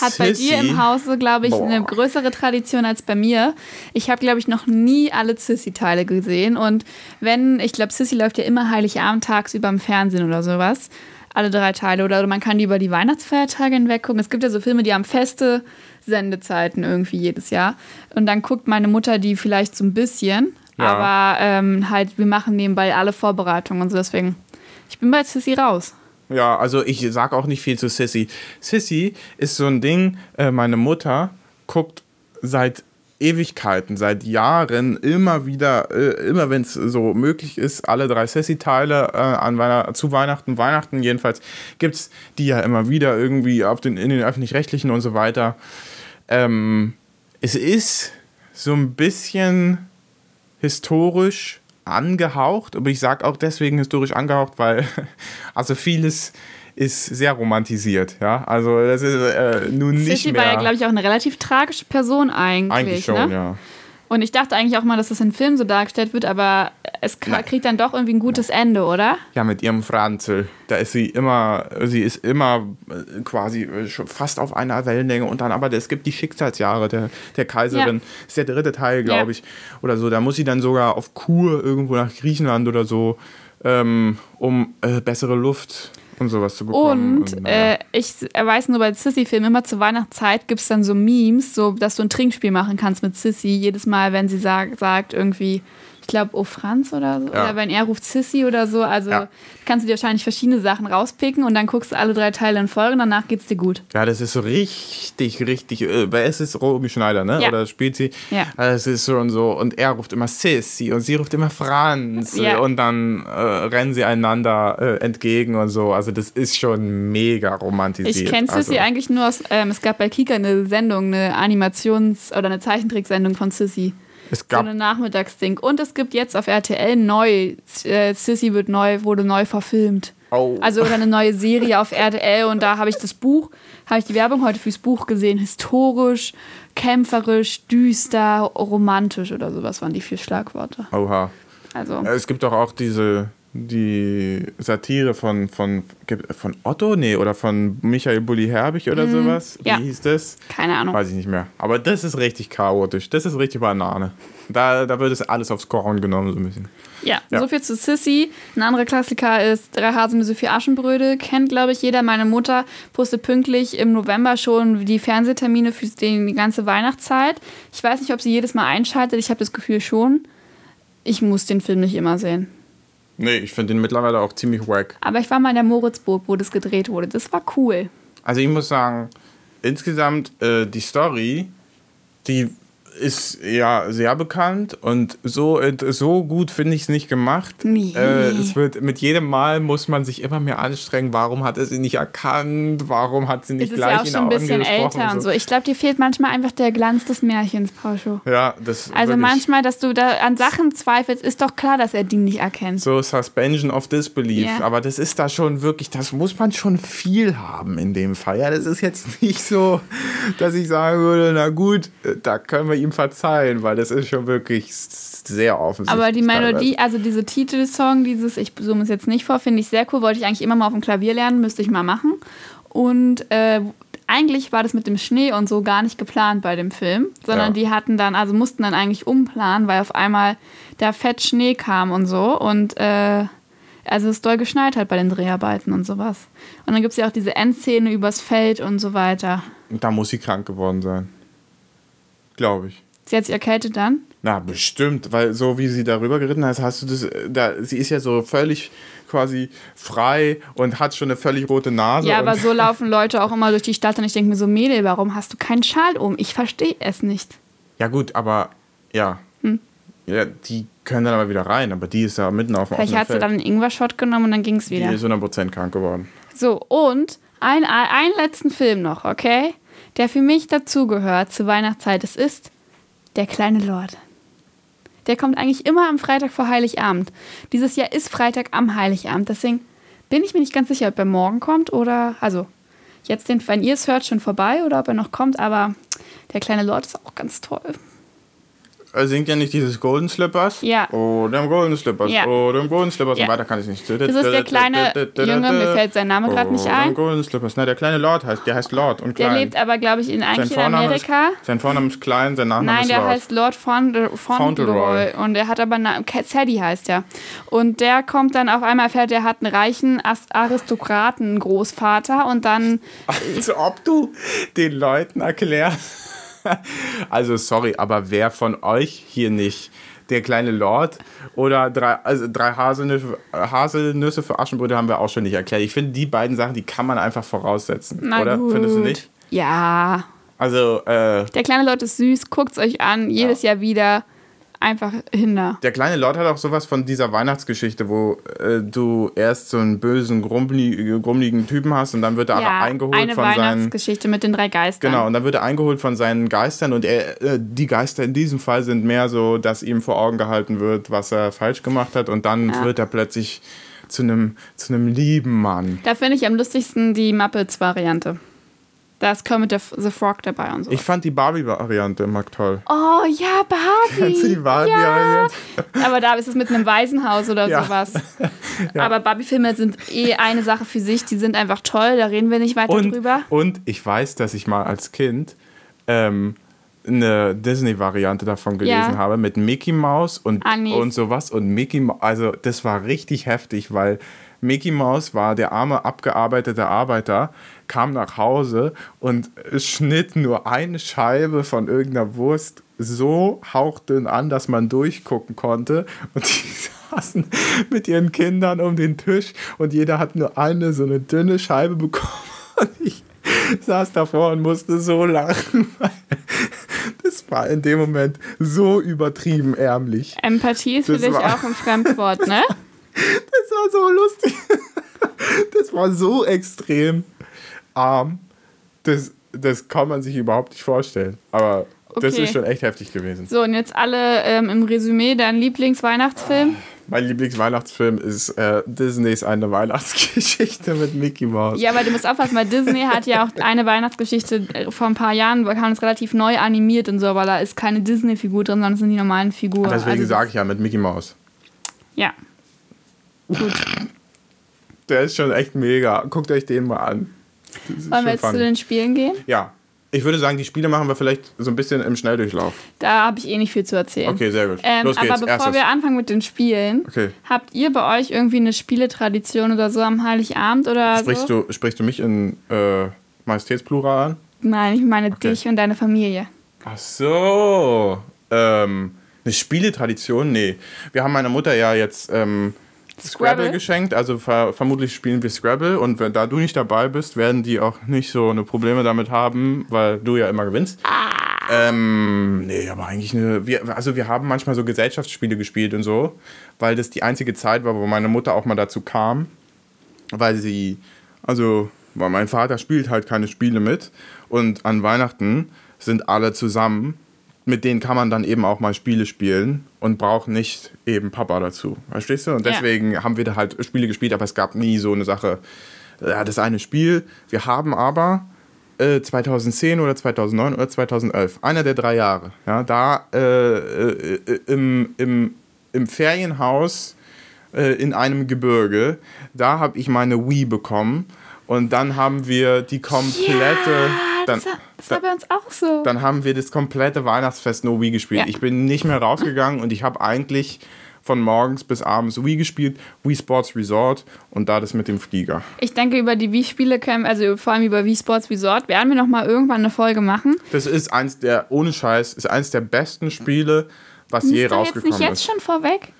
Speaker 1: hat bei dir im Hause, glaube ich,
Speaker 2: Boah.
Speaker 1: eine größere Tradition als bei mir. Ich habe, glaube ich, noch nie alle Sissy-Teile gesehen. Und wenn, ich glaube, Sissy läuft ja immer Heiligabend tagsüber im Fernsehen oder sowas. alle drei Teile. Oder man kann die über die Weihnachtsfeiertage hinweg gucken. Es gibt ja so Filme, die haben feste Sendezeiten irgendwie jedes Jahr. Und dann guckt meine Mutter die vielleicht so ein bisschen. Ja. Aber ähm, halt, wir machen nebenbei alle Vorbereitungen und so. Deswegen, ich bin bei Sissy raus.
Speaker 2: Ja, also ich sage auch nicht viel zu Sissy. Sissy ist so ein Ding, äh, meine Mutter guckt seit Ewigkeiten, seit Jahren immer wieder, äh, immer wenn es so möglich ist, alle drei Sissy-Teile äh, an zu Weihnachten, Weihnachten jedenfalls, gibt es die ja immer wieder irgendwie auf den, in den öffentlich-rechtlichen und so weiter. Ähm, es ist so ein bisschen historisch angehaucht, aber ich sage auch deswegen historisch angehaucht, weil also vieles ist sehr romantisiert, ja. Also das ist äh, nun nicht
Speaker 1: Sissy mehr. war ja, glaube ich, auch eine relativ tragische Person eigentlich. Eigentlich schon, ne? ja. Und ich dachte eigentlich auch mal, dass das in Film so dargestellt wird, aber es kriegt dann doch irgendwie ein gutes Ende, oder?
Speaker 2: Ja, mit ihrem Franzl. Da ist sie immer, sie ist immer äh, quasi äh, schon fast auf einer Wellenlänge und dann aber es gibt die Schicksalsjahre der, der Kaiserin. Ja. ist der dritte Teil, glaube ja. ich. Oder so. Da muss sie dann sogar auf Kur irgendwo nach Griechenland oder so, ähm, um äh, bessere Luft und sowas zu bekommen.
Speaker 1: Und, und äh, ich weiß nur bei Sissy-Filmen, immer zur Weihnachtszeit gibt es dann so Memes, so dass du ein Trinkspiel machen kannst mit Sissy. Jedes Mal, wenn sie sag, sagt irgendwie, glaube, Oh Franz oder so. Ja. Oder wenn er ruft Sissy oder so. Also ja. kannst du dir wahrscheinlich verschiedene Sachen rauspicken und dann guckst du alle drei Teile in Folge und danach geht's dir gut.
Speaker 2: Ja, das ist so richtig, richtig. Äh, wer ist es? Romy Schneider, ne? Ja. Oder spielt sie? Ja. Also es ist schon so. Und er ruft immer Sissy und sie ruft immer Franz. Und dann äh, rennen sie einander äh, entgegen und so. Also das ist schon mega romantisiert.
Speaker 1: Ich kenne Sissy also. eigentlich nur aus. Ähm, es gab bei Kika eine Sendung, eine Animations- oder eine Zeichentricksendung von Sissy. Es gab so ein Nachmittagsding. Und es gibt jetzt auf RTL neu, äh, Sissy wird neu, wurde neu verfilmt. Oh. Also eine neue Serie auf RTL und da habe ich das Buch, habe ich die Werbung heute fürs Buch gesehen. Historisch, kämpferisch, düster, romantisch oder sowas waren die vier Schlagworte.
Speaker 2: Oha. Also. Es gibt doch auch diese die Satire von, von, von Otto, nee, oder von Michael Bulli Herbig oder mm, sowas. Wie ja. hieß das?
Speaker 1: Keine Ahnung.
Speaker 2: Weiß ich nicht mehr. Aber das ist richtig chaotisch. Das ist richtig Banane. Da, da wird es alles aufs Korn genommen, so ein bisschen.
Speaker 1: Ja, ja, so viel zu Sissy. Ein anderer Klassiker ist Drei Hasen mit Sophie Aschenbrödel. Kennt, glaube ich, jeder. Meine Mutter postet pünktlich im November schon die Fernsehtermine für die ganze Weihnachtszeit. Ich weiß nicht, ob sie jedes Mal einschaltet. Ich habe das Gefühl schon. Ich muss den Film nicht immer sehen.
Speaker 2: Nee, ich finde den mittlerweile auch ziemlich wack.
Speaker 1: Aber ich war mal in der Moritzburg, wo das gedreht wurde. Das war cool.
Speaker 2: Also ich muss sagen, insgesamt äh, die Story, die ist ja sehr bekannt und so, so gut finde ich es nicht gemacht. Nee. Äh, es wird mit jedem Mal muss man sich immer mehr anstrengen. Warum hat er sie nicht erkannt? Warum hat sie nicht es gleich ist ja auch schon ein bisschen älter
Speaker 1: und so. Ich glaube, dir fehlt manchmal einfach der Glanz des Märchens, Pauscho.
Speaker 2: Ja, das.
Speaker 1: Also manchmal, dass du da an Sachen zweifelst, ist doch klar, dass er die nicht erkennt.
Speaker 2: So Suspension of Disbelief. Yeah. Aber das ist da schon wirklich, das muss man schon viel haben in dem Fall. Ja, das ist jetzt nicht so, dass ich sagen würde, na gut, da können wir ihm verzeihen, weil das ist schon wirklich sehr offensichtlich.
Speaker 1: Aber die Melodie, also diese Titelsong, dieses Ich zoome es jetzt nicht vor, finde ich sehr cool. Wollte ich eigentlich immer mal auf dem Klavier lernen, müsste ich mal machen. Und äh, eigentlich war das mit dem Schnee und so gar nicht geplant bei dem Film, sondern ja. die hatten dann, also mussten dann eigentlich umplanen, weil auf einmal der Fett Schnee kam und so und äh, also es doll geschneit hat bei den Dreharbeiten und sowas. Und dann gibt es ja auch diese Endszene übers Feld und so weiter.
Speaker 2: Und da muss sie krank geworden sein. Glaube ich.
Speaker 1: Sie hat sich erkältet dann?
Speaker 2: Na, bestimmt, weil so wie sie darüber geritten hat, hast du das, da, sie ist ja so völlig quasi frei und hat schon eine völlig rote Nase.
Speaker 1: Ja, aber so laufen Leute auch immer durch die Stadt und ich denke mir so, Mädel, warum hast du keinen Schal um? Ich verstehe es nicht.
Speaker 2: Ja gut, aber ja. Hm. Ja, die können dann aber wieder rein, aber die ist ja mitten auf dem
Speaker 1: Vielleicht hat sie dann einen Ingwer-Shot genommen und dann ging es wieder.
Speaker 2: Die ist 100% krank geworden.
Speaker 1: So, und ein, einen letzten Film noch, okay? Der für mich dazugehört zur Weihnachtszeit. Es ist der kleine Lord. Der kommt eigentlich immer am Freitag vor Heiligabend. Dieses Jahr ist Freitag am Heiligabend. Deswegen bin ich mir nicht ganz sicher, ob er morgen kommt oder, also jetzt, den, wenn ihr es hört, schon vorbei oder ob er noch kommt. Aber der kleine Lord ist auch ganz toll.
Speaker 2: Er singt ja nicht dieses Golden Slippers.
Speaker 1: Ja.
Speaker 2: Oh, dem Golden Slippers.
Speaker 1: Ja.
Speaker 2: Oh, dem Golden Slippers.
Speaker 1: Ja.
Speaker 2: Und weiter kann ich nicht.
Speaker 1: Das ist der kleine Junge, mir fällt sein Name gerade nicht
Speaker 2: Oh,
Speaker 1: ein.
Speaker 2: Golden Slippers. Nein, der kleine Lord heißt, der heißt Lord und
Speaker 1: Der
Speaker 2: klein.
Speaker 1: lebt aber, glaube ich, in, eigentlich in Amerika.
Speaker 2: ist, sein Vorname ist klein, sein Nachname
Speaker 1: Nein,
Speaker 2: ist
Speaker 1: der
Speaker 2: Lord.
Speaker 1: heißt Lord Fauntleroy.
Speaker 2: Fauntleroy.
Speaker 1: Und er hat aber einen Sadie heißt er. Und der kommt dann auf einmal, erfährt, er hat einen reichen Aristokraten-Großvater und dann.
Speaker 2: Als ob du den Leuten erklärst. Also sorry, aber wer von euch hier nicht der kleine Lord oder drei, also drei Haselnüsse, Haselnüsse für Aschenbrödel haben wir auch schon nicht erklärt. Ich finde, die beiden Sachen, die kann man einfach voraussetzen.
Speaker 1: Na
Speaker 2: oder?
Speaker 1: gut.
Speaker 2: Findest du nicht?
Speaker 1: Ja.
Speaker 2: Also, äh,
Speaker 1: Der kleine Lord ist süß, guckt's euch an, jedes Jahr wieder. Einfach hinter.
Speaker 2: der kleine Lord hat auch sowas von dieser Weihnachtsgeschichte, wo äh, du erst so einen bösen, grummeligen Typen hast und dann wird er aber
Speaker 1: Ja,
Speaker 2: eingeholt
Speaker 1: eine
Speaker 2: von seinen
Speaker 1: Weihnachtsgeschichte mit den drei Geistern.
Speaker 2: Genau, und dann wird er eingeholt von seinen Geistern und er, äh, die Geister in diesem Fall sind mehr so, dass ihm vor Augen gehalten wird, was er falsch gemacht hat und dann
Speaker 1: Ja.
Speaker 2: wird er plötzlich zu einem zu einem lieben Mann.
Speaker 1: Da finde ich am lustigsten die Muppets-Variante. Da ist Kermit the the Frog dabei und so.
Speaker 2: Ich fand die Barbie-Variante mag toll.
Speaker 1: oh ja, Barbie.
Speaker 2: Kennst du die
Speaker 1: ja.
Speaker 2: Barbie-Variante?
Speaker 1: Aber da ist es mit einem Waisenhaus oder
Speaker 2: Ja.
Speaker 1: sowas. Aber Barbie-Filme sind eh eine Sache für sich. Die sind einfach toll. Da reden wir nicht weiter
Speaker 2: Und,
Speaker 1: drüber.
Speaker 2: und ich weiß, dass ich mal als Kind ähm, eine Disney-Variante davon gelesen
Speaker 1: Ja.
Speaker 2: habe mit Mickey Mouse und,
Speaker 1: Anis.
Speaker 2: und sowas. Und Mickey, also das war richtig heftig, weil Mickey Mouse war der arme, abgearbeitete Arbeiter, kam nach Hause und schnitt nur eine Scheibe von irgendeiner Wurst so hauchdünn an, dass man durchgucken konnte. Und die saßen mit ihren Kindern um den Tisch und jeder hat nur eine so eine dünne Scheibe bekommen. Und ich saß davor und musste so lachen, weil das war in dem Moment so übertrieben ärmlich.
Speaker 1: Empathie ist für
Speaker 2: Das
Speaker 1: dich auch ein Fremdwort, ne?
Speaker 2: Das war so lustig. Das war so extrem arm. Das, das kann man sich überhaupt nicht vorstellen. Aber das
Speaker 1: Okay.
Speaker 2: ist schon echt heftig gewesen.
Speaker 1: So, und jetzt alle ähm, im Resümee dein Lieblingsweihnachtsfilm.
Speaker 2: Mein Lieblingsweihnachtsfilm ist äh, Disneys Eine Weihnachtsgeschichte mit Mickey Mouse.
Speaker 1: Ja, aber du musst aufpassen, weil Disney hat ja auch eine Weihnachtsgeschichte äh, vor ein paar Jahren, kam das relativ neu animiert und so, aber da ist keine Disney-Figur drin, sondern es sind die normalen Figuren.
Speaker 2: Deswegen
Speaker 1: Also,
Speaker 2: sage ich ja mit Mickey Mouse.
Speaker 1: Ja. Gut.
Speaker 2: Der ist schon echt mega. Guckt euch den mal an.
Speaker 1: Wollen wir jetzt
Speaker 2: funny.
Speaker 1: zu den Spielen gehen?
Speaker 2: Ja. Ich würde sagen, die Spiele machen wir vielleicht so ein bisschen im Schnelldurchlauf.
Speaker 1: Da habe ich eh nicht viel zu erzählen.
Speaker 2: Okay, sehr gut.
Speaker 1: Ähm,
Speaker 2: Los geht's.
Speaker 1: aber bevor
Speaker 2: Erstes.
Speaker 1: wir anfangen mit den Spielen,
Speaker 2: Okay.
Speaker 1: habt ihr bei euch irgendwie eine Spieletradition oder so am Heiligabend oder
Speaker 2: Sprichst,
Speaker 1: so?
Speaker 2: du, sprichst du mich in äh, Majestätsplural an?
Speaker 1: Nein, ich meine
Speaker 2: Okay.
Speaker 1: dich und deine Familie.
Speaker 2: Ach so. Ähm, eine Spieletradition? Nee. Wir haben meiner Mutter ja jetzt ähm, Scrabble,
Speaker 1: Scrabble?
Speaker 2: geschenkt. Also ver vermutlich spielen wir Scrabble. Und wenn, da du nicht dabei bist, werden die auch nicht so eine Probleme damit haben, weil du ja immer gewinnst. Ähm, nee, aber eigentlich eine. Wir, also wir haben manchmal so Gesellschaftsspiele gespielt und so, weil das die einzige Zeit war, wo meine Mutter auch mal dazu kam, weil sie, also, weil mein Vater spielt halt keine Spiele mit und an Weihnachten sind alle zusammen. Mit denen kann man dann eben auch mal Spiele spielen und braucht nicht eben Papa dazu. Verstehst du? Und
Speaker 1: Ja.
Speaker 2: deswegen haben wir da halt Spiele gespielt, aber es gab nie so eine Sache, ja, das eine Spiel. Wir haben aber äh, 2010 oder 2009 oder 2011, einer der drei Jahre, ja, da äh, äh, äh, im, im, im Ferienhaus äh, in einem Gebirge, da habe ich meine Wii bekommen und dann haben wir die komplette,
Speaker 1: ja,
Speaker 2: dann,
Speaker 1: war, bei uns auch so.
Speaker 2: dann haben wir das komplette Weihnachtsfest nur Wii gespielt.
Speaker 1: Ja.
Speaker 2: Ich bin nicht mehr rausgegangen und ich habe eigentlich von morgens bis abends Wii gespielt, Wii Sports Resort und da das mit dem Flieger.
Speaker 1: Ich denke, über die Wii-Spiele können, also vor allem über Wii Sports Resort, werden wir noch mal irgendwann eine Folge machen.
Speaker 2: Das ist eins der, ohne Scheiß, ist eins der besten Spiele, was je
Speaker 1: Ist da jetzt
Speaker 2: rausgekommen
Speaker 1: nicht jetzt
Speaker 2: ist.
Speaker 1: schon vorweg?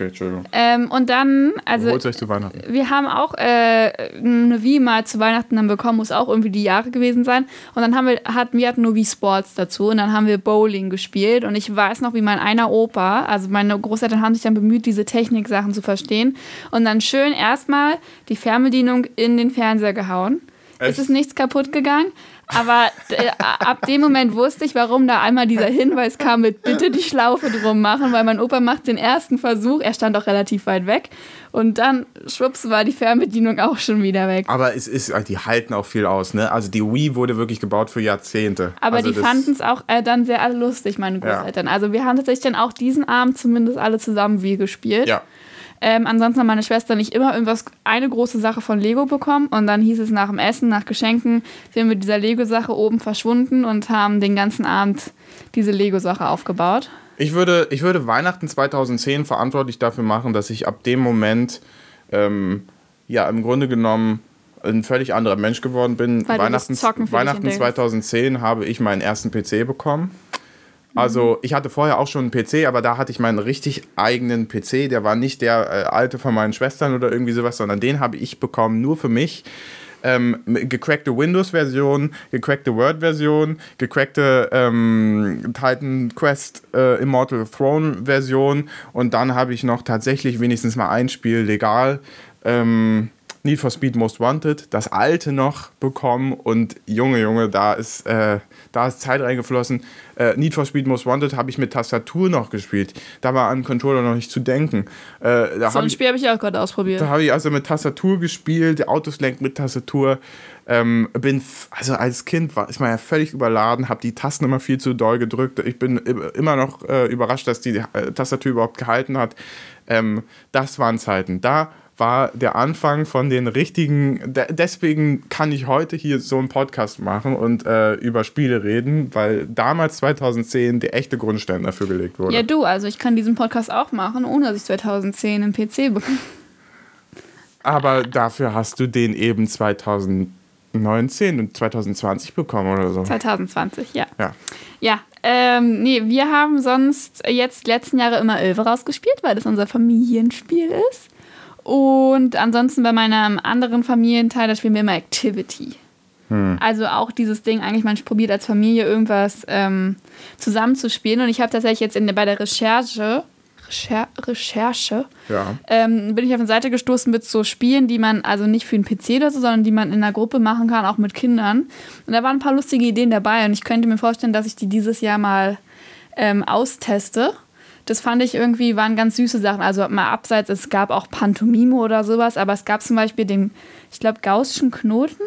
Speaker 2: Okay, Entschuldigung.
Speaker 1: Ähm, und dann, also
Speaker 2: Holt euch zu Weihnachten.
Speaker 1: wir haben auch äh, eine Wii mal zu Weihnachten dann bekommen, muss auch irgendwie die Jahre gewesen sein. Und dann haben wir, hatten wir hatten nur Wii Sports dazu und dann haben wir Bowling gespielt. Und ich weiß noch, wie mein einer Opa, also meine Großeltern haben sich dann bemüht, diese Techniksachen zu verstehen. Und dann schön erstmal die Fernbedienung in den Fernseher gehauen.
Speaker 2: Echt?
Speaker 1: Es ist nichts kaputt gegangen. Aber äh, ab dem Moment wusste ich, warum da einmal dieser Hinweis kam mit bitte die Schlaufe drum machen, weil mein Opa macht den ersten Versuch, er stand auch relativ weit weg und dann schwupps war die Fernbedienung auch schon wieder weg.
Speaker 2: Aber es ist, die halten auch viel aus, ne? Also die Wii wurde wirklich gebaut für Jahrzehnte.
Speaker 1: Aber
Speaker 2: also
Speaker 1: die fanden es auch äh, dann sehr lustig, meine Großeltern. Ja. Also wir haben tatsächlich dann auch diesen Abend zumindest alle zusammen Wii gespielt.
Speaker 2: Ja.
Speaker 1: Ähm, ansonsten hat meine Schwester nicht immer irgendwas, eine große Sache von Lego bekommen und dann hieß es nach dem Essen, nach Geschenken, sind wir mit dieser Lego-Sache oben verschwunden und haben den ganzen Abend diese Lego-Sache aufgebaut.
Speaker 2: Ich würde, ich würde Weihnachten 2010 verantwortlich dafür machen, dass ich ab dem Moment ähm, ja im Grunde genommen ein völlig anderer Mensch geworden bin.
Speaker 1: Weil
Speaker 2: Weihnachten, Weihnachten 2010 habe ich meinen ersten PC bekommen. Also ich hatte vorher auch schon einen PC, aber da hatte ich meinen richtig eigenen PC. Der war nicht der äh, alte von meinen Schwestern oder irgendwie sowas, sondern den habe ich bekommen nur für mich. Ähm, gecrackte Windows-Version, gecrackte Word-Version, gecrackte ähm, Titan Quest äh, Immortal Throne-Version und dann habe ich noch tatsächlich wenigstens mal ein Spiel legal. Ähm, Need for Speed Most Wanted, das alte noch bekommen und Junge, Junge, da ist, äh, da ist Zeit reingeflossen. Äh, Need for Speed Most Wanted habe ich mit Tastatur noch gespielt. Da war an Controller noch nicht zu denken.
Speaker 1: Äh, so ein Spiel habe ich auch gerade ausprobiert.
Speaker 2: Da habe ich also mit Tastatur gespielt, die Autos lenkt mit Tastatur. Ähm, bin, also als Kind war, ist man ja völlig überladen, habe die Tasten immer viel zu doll gedrückt. Ich bin immer noch äh, überrascht, dass die äh, Tastatur überhaupt gehalten hat. Ähm, das waren Zeiten. Da war der Anfang von den richtigen. Deswegen kann ich heute hier so einen Podcast machen und äh, über Spiele reden, weil damals 2010 der echte Grundstein dafür gelegt wurde.
Speaker 1: Ja, du, also ich kann diesen Podcast auch machen, ohne dass ich 2010 einen PC bekomme.
Speaker 2: Aber dafür hast du den eben 2019 und 2020 bekommen oder so.
Speaker 1: 2020, ja.
Speaker 2: Ja.
Speaker 1: Ja, ähm, nee, wir haben sonst jetzt letzten Jahre immer Ölve rausgespielt, weil das unser Familienspiel ist. Und ansonsten bei meinem anderen Familienteil, da spielen wir immer Activity. Hm. Also auch dieses Ding, eigentlich man probiert als Familie irgendwas ähm, zusammenzuspielen. Und ich habe tatsächlich jetzt in, bei der Recherche, Recher Recherche,
Speaker 2: ja.
Speaker 1: ähm, bin ich auf eine Seite gestoßen mit so Spielen, die man also nicht für einen PC oder so, sondern die man in einer Gruppe machen kann, auch mit Kindern. Und da waren ein paar lustige Ideen dabei und ich könnte mir vorstellen, dass ich die dieses Jahr mal ähm, austeste. Das fand ich irgendwie, waren ganz süße Sachen. Also mal abseits, es gab auch Pantomime oder sowas, aber es gab zum Beispiel den, ich glaube, Gaußschen Knoten.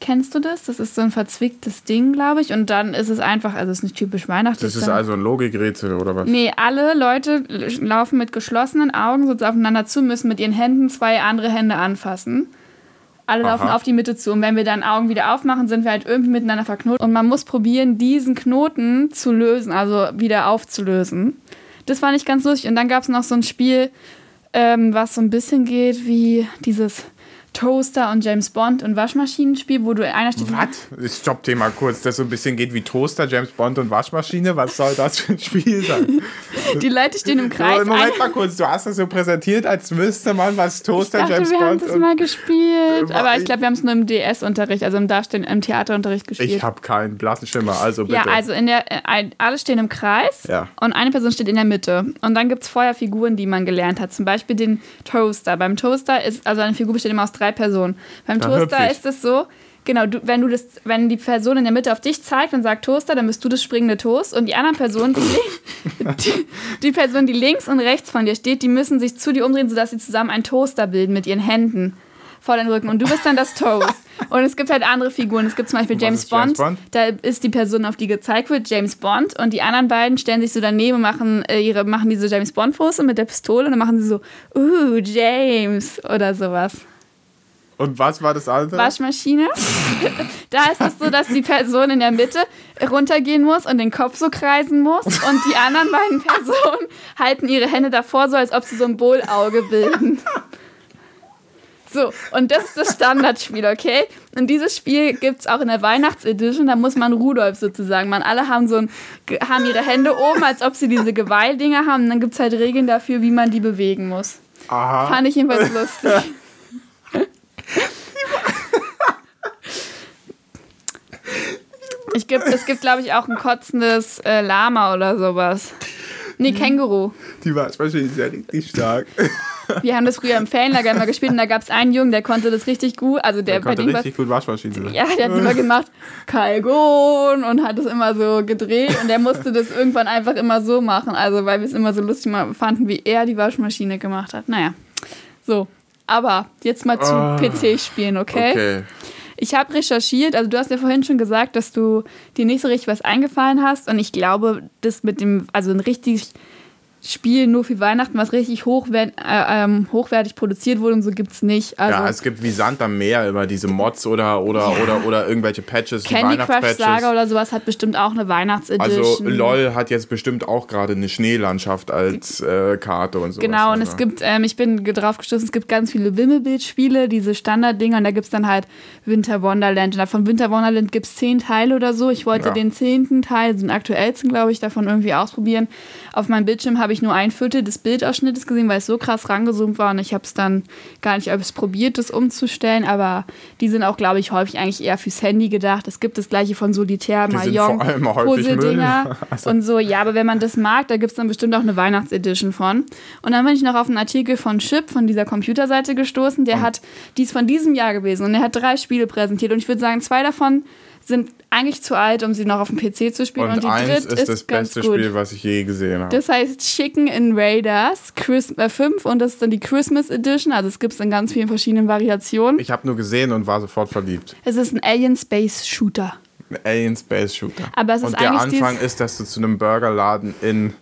Speaker 1: Kennst du das? Das ist so ein verzwicktes Ding, glaube ich. Und dann ist es einfach, also es ist nicht typisch weihnachtlich.
Speaker 2: Das ist also ein Logikrätsel oder was?
Speaker 1: Nee, alle Leute laufen mit geschlossenen Augen so aufeinander zu, müssen mit ihren Händen zwei andere Hände anfassen. Alle Aha. laufen auf die Mitte zu. Und wenn wir dann Augen wieder aufmachen, sind wir halt irgendwie miteinander verknotet. Und man muss probieren, diesen Knoten zu lösen, also wieder aufzulösen. Das fand ich ganz lustig. Und dann gab es noch so ein Spiel, ähm, was so ein bisschen geht wie dieses Toaster und James Bond und Waschmaschinenspiel, wo du einer steht.
Speaker 2: Was? Stopp Thema kurz, das so ein bisschen geht wie Toaster, James Bond und Waschmaschine. Was soll das für ein Spiel sein?
Speaker 1: Die Leute stehen im Kreis.
Speaker 2: Moment mal kurz, du hast das so präsentiert, als müsste man was Toaster,
Speaker 1: ich dachte,
Speaker 2: James
Speaker 1: wir
Speaker 2: Bond.
Speaker 1: Wir haben das mal gespielt. Aber ich glaube, wir haben es nur im DS-Unterricht, also im Darstellen, im Theaterunterricht gespielt.
Speaker 2: Ich habe keinen blassen Schimmer, also bitte.
Speaker 1: Ja, also in der, äh, alle stehen im Kreis
Speaker 2: ja.
Speaker 1: und eine Person steht in der Mitte. Und dann gibt es vorher Figuren, die man gelernt hat. Zum Beispiel den Toaster. Beim Toaster ist, also eine Figur besteht immer aus drei Personen. Beim da Toaster ist es so, genau, du, wenn du das, wenn die Person in der Mitte auf dich zeigt und sagt Toaster, dann bist du das springende Toast und die anderen Personen, die, die, die Person, die links und rechts von dir steht, die müssen sich zu dir umdrehen, sodass sie zusammen einen Toaster bilden mit ihren Händen vor den Rücken und du bist dann das Toast. Und es gibt halt andere Figuren. Es gibt zum Beispiel James Bond, James Bond, Da ist die Person, auf die gezeigt wird, James Bond. Und die anderen beiden stellen sich so daneben und machen, äh, ihre, machen diese James Bond-Pose mit der Pistole. Und dann machen sie so, uh, James oder sowas.
Speaker 2: Und was war das andere?
Speaker 1: Waschmaschine. da ist es so, dass die Person in der Mitte runtergehen muss und den Kopf so kreisen muss. Und die anderen beiden Personen halten ihre Hände davor, so als ob sie so ein Bohlauge bilden. So, und das ist das Standardspiel, okay? Und dieses Spiel gibt es auch in der Weihnachtsedition, da muss man Rudolf sozusagen. Man alle haben so ein, haben ihre Hände oben, als ob sie diese Geweihdinger haben. Und dann gibt es halt Regeln dafür, wie man die bewegen muss.
Speaker 2: Aha.
Speaker 1: Fand ich jedenfalls lustig. Ich gibt, es gibt, glaube ich, auch ein kotzendes äh, Lama oder sowas. Nee, Känguru.
Speaker 2: Die Waschmaschine ist ja richtig stark.
Speaker 1: Wir haben das früher im Ferienlager immer gespielt und da gab es einen Jungen, der konnte das richtig gut. Also der,
Speaker 2: Der
Speaker 1: bei
Speaker 2: konnte
Speaker 1: war-
Speaker 2: richtig gut Waschmaschine.
Speaker 1: Ja, der hat immer gemacht, Kalgon und hat das immer so gedreht und der musste das irgendwann einfach immer so machen. Also, weil wir es immer so lustig fanden, wie er die Waschmaschine gemacht hat. Naja, so. Aber jetzt mal zu
Speaker 2: Ah.
Speaker 1: PC-Spielen, okay?
Speaker 2: Okay.
Speaker 1: Ich habe recherchiert, also du hast ja vorhin schon gesagt, dass du dir nicht so richtig was eingefallen hast und ich glaube, das mit dem, also ein richtig Spiel nur für Weihnachten, was richtig hochwer äh, ähm, hochwertig produziert wurde und so gibt es nicht. Also
Speaker 2: ja, es gibt wie Sand am Meer immer diese Mods oder, oder,
Speaker 1: Ja.
Speaker 2: oder, oder irgendwelche Patches,
Speaker 1: Candy Crush. Saga oder sowas hat bestimmt auch eine Weihnachtsedition.
Speaker 2: Also LOL hat jetzt bestimmt auch gerade eine Schneelandschaft als äh, Karte und so.
Speaker 1: Genau, und
Speaker 2: also.
Speaker 1: es gibt, ähm, ich bin drauf gestoßen, es gibt ganz viele Wimmelbildspiele, diese Standarddinger, und da gibt es dann halt Winter Wonderland. Und von Winter Wonderland gibt es zehn Teile oder so. Ich wollte
Speaker 2: Ja.
Speaker 1: den zehnten Teil, den aktuellsten, glaube ich, davon irgendwie ausprobieren. Auf meinem Bildschirm habe ich nur ein Viertel des Bildausschnittes gesehen, weil es so krass rangezoomt war und ich habe es dann gar nicht ob es probiert, das umzustellen, aber die sind auch, glaube ich, häufig eigentlich eher fürs Handy gedacht. Es gibt das gleiche von Solitär, Mahjong,
Speaker 2: Müll. Also-
Speaker 1: und so. Ja, aber wenn man das mag, da gibt es dann bestimmt auch eine Weihnachtsedition von. Und dann bin ich noch auf einen Artikel von Chip, von dieser Computerseite gestoßen. Der hat, die ist von diesem Jahr gewesen und er hat drei Spiele präsentiert. Und ich würde sagen, zwei davon sind eigentlich zu alt, um sie noch auf dem PC zu spielen. Und,
Speaker 2: Und
Speaker 1: die
Speaker 2: eins
Speaker 1: dritte
Speaker 2: ist das
Speaker 1: ganz
Speaker 2: beste
Speaker 1: gut.
Speaker 2: Spiel, was ich je gesehen habe.
Speaker 1: Das heißt Chicken Invaders Chris äh, 5 und das ist dann die Christmas Edition. Also es gibt es in ganz vielen verschiedenen Variationen.
Speaker 2: Ich habe nur gesehen und war sofort verliebt.
Speaker 1: Es ist ein Alien Space Shooter.
Speaker 2: Ein Alien Space Shooter.
Speaker 1: Aber es ist
Speaker 2: und der Anfang ist, dass du zu einem Burgerladen in,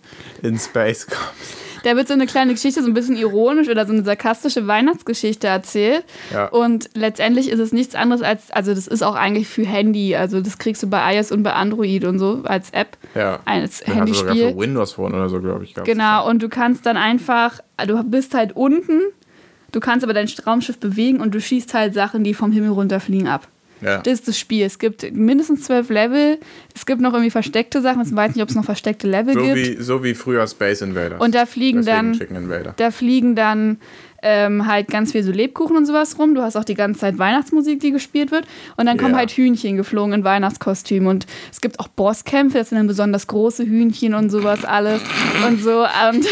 Speaker 2: in Space kommst.
Speaker 1: Da wird so eine kleine Geschichte, so ein bisschen ironisch oder so eine sarkastische Weihnachtsgeschichte erzählt.
Speaker 2: Ja.
Speaker 1: Und letztendlich ist es nichts anderes als, also das ist auch eigentlich für Handy. Also das kriegst du bei iOS und bei Android und so als App,
Speaker 2: Ja.
Speaker 1: als
Speaker 2: Den du sogar
Speaker 1: Handyspiel.
Speaker 2: für Windows Phone oder so, glaube ich.
Speaker 1: Genau, und du kannst dann einfach, du bist halt unten, du kannst aber dein Raumschiff bewegen und du schießt halt Sachen, die vom Himmel runterfliegen, ab.
Speaker 2: Ja.
Speaker 1: Das ist das Spiel. Es gibt mindestens zwölf Level. Es gibt noch irgendwie versteckte Sachen. Ich weiß nicht, ob es noch versteckte Level
Speaker 2: So
Speaker 1: gibt.
Speaker 2: wie, so wie früher Space Invaders.
Speaker 1: Und da fliegen
Speaker 2: Deswegen
Speaker 1: dann da fliegen dann ähm, halt ganz viel so Lebkuchen und sowas rum. Du hast auch die ganze Zeit Weihnachtsmusik, die gespielt wird. Und dann kommen
Speaker 2: Ja.
Speaker 1: halt Hühnchen geflogen in Weihnachtskostümen. Und es gibt auch Bosskämpfe, das sind dann besonders große Hühnchen und sowas alles. Und so. Und,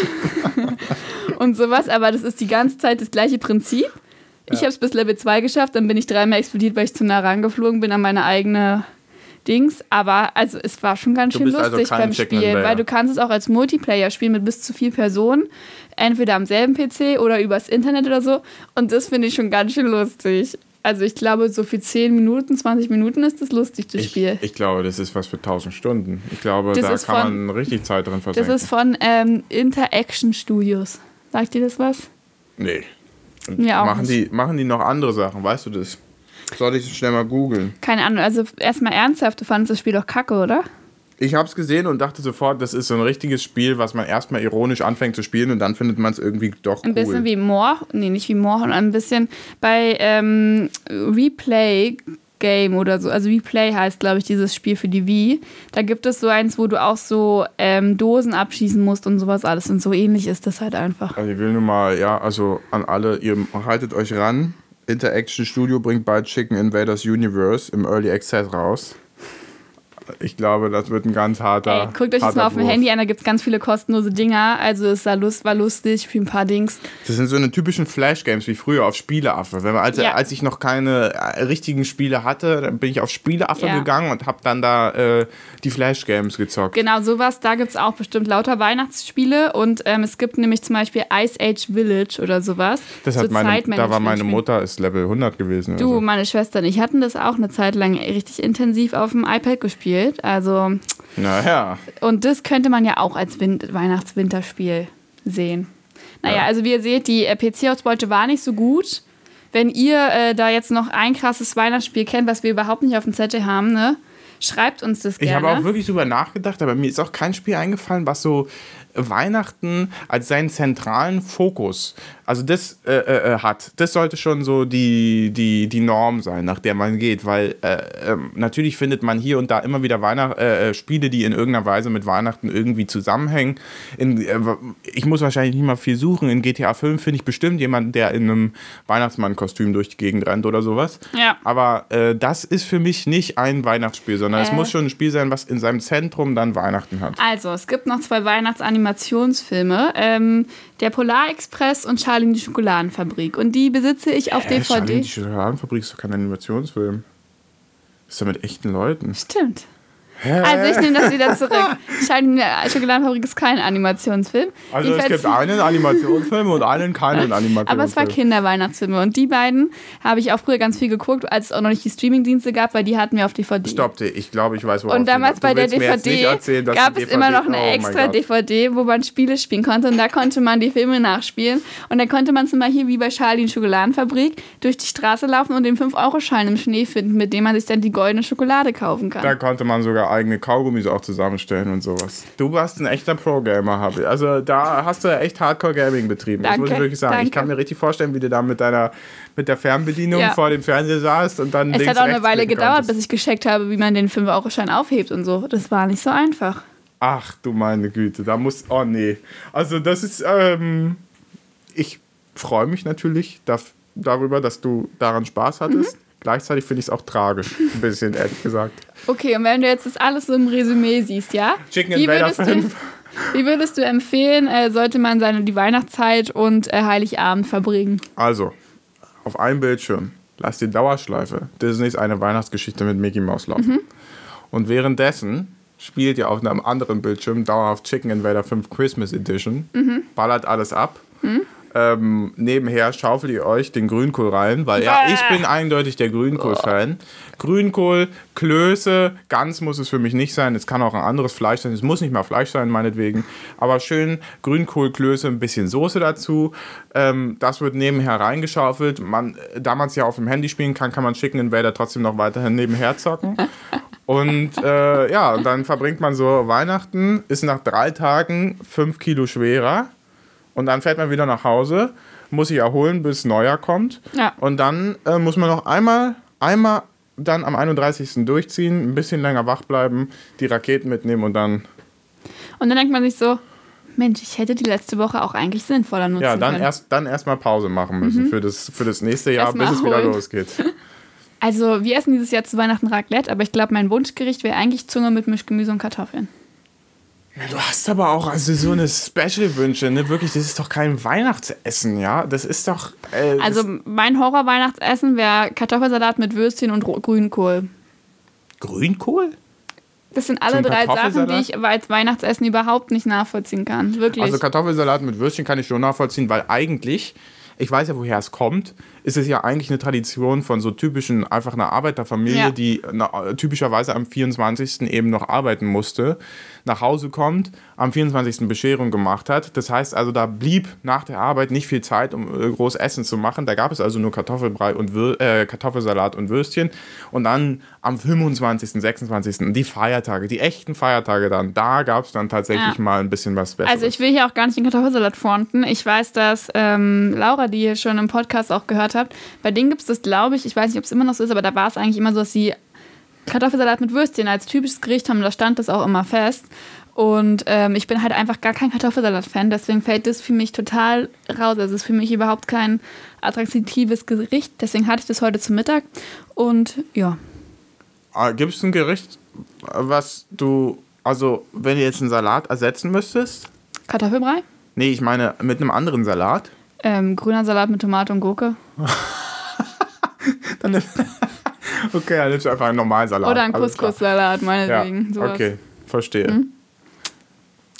Speaker 1: und sowas. Aber das ist die ganze Zeit das gleiche Prinzip. Ich habe es bis Level 2 geschafft, dann bin ich dreimal explodiert, weil ich zu nah rangeflogen bin an meine eigene Dings. Aber also es war schon ganz
Speaker 2: Du
Speaker 1: schön
Speaker 2: also
Speaker 1: lustig
Speaker 2: kein
Speaker 1: beim Spielen, weil du kannst es auch als Multiplayer spielen mit bis zu vier Personen. Entweder am selben PC oder übers Internet oder so. Und das finde ich schon ganz schön lustig. Also ich glaube, so für 10 Minuten, 20 Minuten ist das lustig, das
Speaker 2: Ich,
Speaker 1: Spiel.
Speaker 2: ich glaube, das ist was für 1000 Stunden. Ich glaube,
Speaker 1: Das
Speaker 2: da kann
Speaker 1: von-
Speaker 2: man richtig Zeit drin
Speaker 1: Das
Speaker 2: versenken.
Speaker 1: ist von ähm, Interaction Studios. Sagt dir das was?
Speaker 2: nee.
Speaker 1: Mir auch
Speaker 2: machen,
Speaker 1: nicht.
Speaker 2: die, machen die noch andere Sachen, weißt du das? Soll ich schnell mal googeln?
Speaker 1: Keine Ahnung. Also erstmal ernsthaft, du fandest das Spiel doch kacke, oder?
Speaker 2: Ich habe es gesehen und dachte sofort, das ist so ein richtiges Spiel, was man erstmal ironisch anfängt zu spielen und dann findet man es irgendwie doch cool.
Speaker 1: Ein bisschen wie More, nee, nicht wie More, sondern ein bisschen bei ähm, Replay Game oder so. Also Replay heißt, glaube ich, dieses Spiel für die Wii. Da gibt es so eins, wo du auch so ähm, Dosen abschießen musst und sowas alles. Und so ähnlich ist das halt einfach.
Speaker 2: Also ich will nur mal, ja, also an alle, ihr haltet euch ran. Interaction Studio bringt bald Chicken Invaders Universe im Early Access raus. Ich glaube, das wird ein ganz harter.
Speaker 1: Ey, guckt euch das mal auf dem. Handy an, da gibt es ganz viele kostenlose Dinger. Also es war, lust, war lustig für ein paar Dings.
Speaker 2: Das sind so eine typischen Flash-Games wie früher auf Spieleaffe. Wenn man, als,
Speaker 1: Ja.
Speaker 2: als ich noch keine äh, richtigen Spiele hatte, dann bin ich auf Spieleaffe
Speaker 1: Ja.
Speaker 2: gegangen und habe dann da äh, die Flash-Games gezockt.
Speaker 1: Genau, sowas. Da gibt es auch bestimmt lauter Weihnachtsspiele. Und ähm, es gibt nämlich zum Beispiel Ice Age Village oder sowas.
Speaker 2: Das hat
Speaker 1: So
Speaker 2: meine, da war meine. Mutter, ist Level 100 gewesen.
Speaker 1: Du,
Speaker 2: so.
Speaker 1: meine Schwester und ich hatten das auch eine Zeit lang richtig intensiv auf dem iPad gespielt. Also,
Speaker 2: Naja,
Speaker 1: und das könnte man ja auch als Win Weihnachts-Winterspiel sehen. Naja,
Speaker 2: Ja.
Speaker 1: also wie ihr seht, die äh, PC-Ausbeute war nicht so gut. Wenn ihr äh, da jetzt noch ein krasses Weihnachtsspiel kennt, was wir überhaupt nicht auf dem Zettel haben, ne? Schreibt uns das
Speaker 2: ich
Speaker 1: gerne.
Speaker 2: habe auch wirklich drüber nachgedacht, aber mir ist auch kein Spiel eingefallen, was so Weihnachten als seinen zentralen Fokus, also das äh, äh, hat. Das sollte schon so die, die, die Norm sein, nach der man geht, weil äh, ähm, natürlich findet man hier und da immer wieder Weihnacht, äh, äh, Spiele, die in irgendeiner Weise mit Weihnachten irgendwie zusammenhängen. In, äh, ich muss wahrscheinlich nicht mal viel suchen. In GTA 5 finde ich bestimmt jemanden, der in einem Weihnachtsmann-Kostüm durch die Gegend rennt oder sowas.
Speaker 1: Ja.
Speaker 2: Aber äh, das ist für mich nicht ein Weihnachtsspiel, sondern es
Speaker 1: Äh.
Speaker 2: muss schon ein Spiel sein, was in seinem Zentrum dann Weihnachten hat.
Speaker 1: Also, es gibt noch zwei Weihnachtsanimationen Animationsfilme. Ähm, der Polarexpress und Charlie und die Schokoladenfabrik. Und die besitze ich auf
Speaker 2: Charlie
Speaker 1: DVD.
Speaker 2: und die Schokoladenfabrik ist doch kein Animationsfilm. Ist doch mit echten Leuten.
Speaker 1: Stimmt. Also ich nehme das wieder zurück. Schokoladenfabrik ist kein Animationsfilm.
Speaker 2: Also es
Speaker 1: Jedenfalls-
Speaker 2: gibt einen Animationsfilm und einen keinen Animationsfilm.
Speaker 1: Aber es war Kinderweihnachtsfilme. Und die beiden habe ich auch früher ganz viel geguckt, als es auch noch nicht die Streamingdienste gab, weil die hatten wir auf DVD.
Speaker 2: Stopp, ich glaube, ich weiß, worauf
Speaker 1: Und damals bei der DVD
Speaker 2: erzählen,
Speaker 1: gab es immer noch eine
Speaker 2: oh
Speaker 1: extra. DVD, wo man Spiele spielen konnte und da konnte man die Filme nachspielen. Und dann konnte man zum Beispiel wie bei Charlie und Schokoladenfabrik durch die Straße laufen und den 5-Euro-Schein im Schnee finden, mit dem man sich dann die goldene Schokolade kaufen kann.
Speaker 2: Da konnte man sogar eigene Kaugummis auch zusammenstellen und sowas. Du warst ein echter Pro-Gamer, habe ich. Also da hast du echt Hardcore-Gaming betrieben. das muss ich
Speaker 1: Danke,
Speaker 2: wirklich sagen. Ich
Speaker 1: danke.
Speaker 2: kann mir richtig vorstellen, wie du da mit deiner mit der Fernbedienung
Speaker 1: Ja.
Speaker 2: vor dem Fernseher saßt und dann
Speaker 1: es hat auch eine Weile gedauert,
Speaker 2: konntest.
Speaker 1: bis ich gecheckt habe, wie man den 5-Euro-Schein aufhebt und so. Das war nicht so einfach.
Speaker 2: Ach du meine Güte, da muss. Oh nee. Also das ist. Ähm, ich freue mich natürlich darüber, dass du daran Spaß hattest.
Speaker 1: Mhm.
Speaker 2: Gleichzeitig finde ich es auch tragisch, ein bisschen ehrlich gesagt.
Speaker 1: Okay, und wenn du jetzt das alles so im Resümee siehst, ja?
Speaker 2: Chicken
Speaker 1: Wie
Speaker 2: Invader
Speaker 1: würdest, du,
Speaker 2: 5.
Speaker 1: wie würdest du empfehlen, äh, sollte man seine die Weihnachtszeit und äh, Heiligabend verbringen?
Speaker 2: Also, auf einem Bildschirm lass die Dauerschleife Disneys eine Weihnachtsgeschichte mit Mickey Mouse laufen.
Speaker 1: Mhm.
Speaker 2: Und währenddessen spielt ihr auf einem anderen Bildschirm dauerhaft Chicken Invader 5 Christmas Edition,
Speaker 1: Mhm.
Speaker 2: ballert alles ab. Ähm, nebenher schaufelt ihr euch den Grünkohl rein, weil ja, ich bin eindeutig der Grünkohl-Fan. Grünkohl, Klöße, ganz muss es für mich nicht sein. Es kann auch ein anderes Fleisch sein. Es muss nicht mal Fleisch sein, meinetwegen. Aber schön Grünkohl, Klöße, ein bisschen Soße dazu. Ähm, das wird nebenher reingeschaufelt. Man, da man es ja auf dem Handy spielen kann, kann man Chicken Invader trotzdem noch weiterhin nebenher zocken. Und äh, ja, dann verbringt man so Weihnachten, ist nach drei Tagen fünf Kilo schwerer. Und dann fährt man wieder nach Hause, muss sich erholen, bis Neujahr kommt.
Speaker 1: Ja.
Speaker 2: Und dann äh, muss man noch einmal, einmal dann am 31. durchziehen, ein bisschen länger wach bleiben, die Raketen mitnehmen und dann,
Speaker 1: Und dann denkt man sich so, Mensch, ich hätte die letzte Woche auch eigentlich sinnvoller nutzen
Speaker 2: ja, dann
Speaker 1: können.
Speaker 2: erst dann erstmal Pause machen müssen für, das, für das nächste Jahr,
Speaker 1: Mhm. Erstmal
Speaker 2: bis es wieder losgeht.
Speaker 1: Also, wir essen dieses Jahr zu Weihnachten Raclette, aber ich glaube, mein Wunschgericht wäre eigentlich Zunge mit Mischgemüse und Kartoffeln.
Speaker 2: Du hast aber auch also so eine Special-Wünsche, ne? Wirklich, das ist doch kein Weihnachtsessen, ja? Das ist doch. Äh,
Speaker 1: Also, mein Horror-Weihnachtsessen wäre Kartoffelsalat mit Würstchen und Grünkohl.
Speaker 2: Grünkohl?
Speaker 1: Das sind alle
Speaker 2: Zum
Speaker 1: drei Sachen, die ich als Weihnachtsessen überhaupt nicht nachvollziehen kann. Wirklich.
Speaker 2: Also Kartoffelsalat mit Würstchen kann ich schon nachvollziehen, weil eigentlich, ich weiß ja, woher es kommt, ist es ja eigentlich eine Tradition von so typischen, einfach einer Arbeiterfamilie,
Speaker 1: Ja.
Speaker 2: die na, typischerweise am 24. eben noch arbeiten musste, nach Hause kommt, am 24. Bescherung gemacht hat. Das heißt also, da blieb nach der Arbeit nicht viel Zeit, um äh, groß Essen zu machen. Da gab es also nur Kartoffelbrei und Wür äh, Kartoffelsalat und Würstchen. Und dann am 25., 26. die Feiertage, die echten Feiertage dann, da gab es dann tatsächlich
Speaker 1: Ja.
Speaker 2: mal ein bisschen was Besseres.
Speaker 1: Also ich will hier auch gar nicht den Kartoffelsalat fronten. Ich weiß, dass ähm, Laura, die ihr schon im Podcast auch gehört habt, bei denen gibt es das, glaube ich, ich weiß nicht, ob es immer noch so ist, aber da war es eigentlich immer so, dass sie Kartoffelsalat mit Würstchen als typisches Gericht haben. Da stand das auch immer fest. Und ähm, ich bin halt einfach gar kein Kartoffelsalat-Fan, deswegen fällt das für mich total raus. Also es ist für mich überhaupt kein attraktives Gericht. Deswegen hatte ich das heute zum Mittag. Und ja,
Speaker 2: Gibt es ein Gericht, was du, also wenn du jetzt einen Salat ersetzen müsstest?
Speaker 1: Kartoffelbrei,
Speaker 2: Nee, ich meine mit einem anderen Salat.
Speaker 1: Ähm, grüner Salat mit Tomate und Gurke.
Speaker 2: Dann okay, dann nimmst du einfach einen normalen Salat.
Speaker 1: Oder ein
Speaker 2: alles klar.
Speaker 1: Couscous-Salat,
Speaker 2: Ja,
Speaker 1: meinetwegen. sowas.
Speaker 2: okay, verstehe.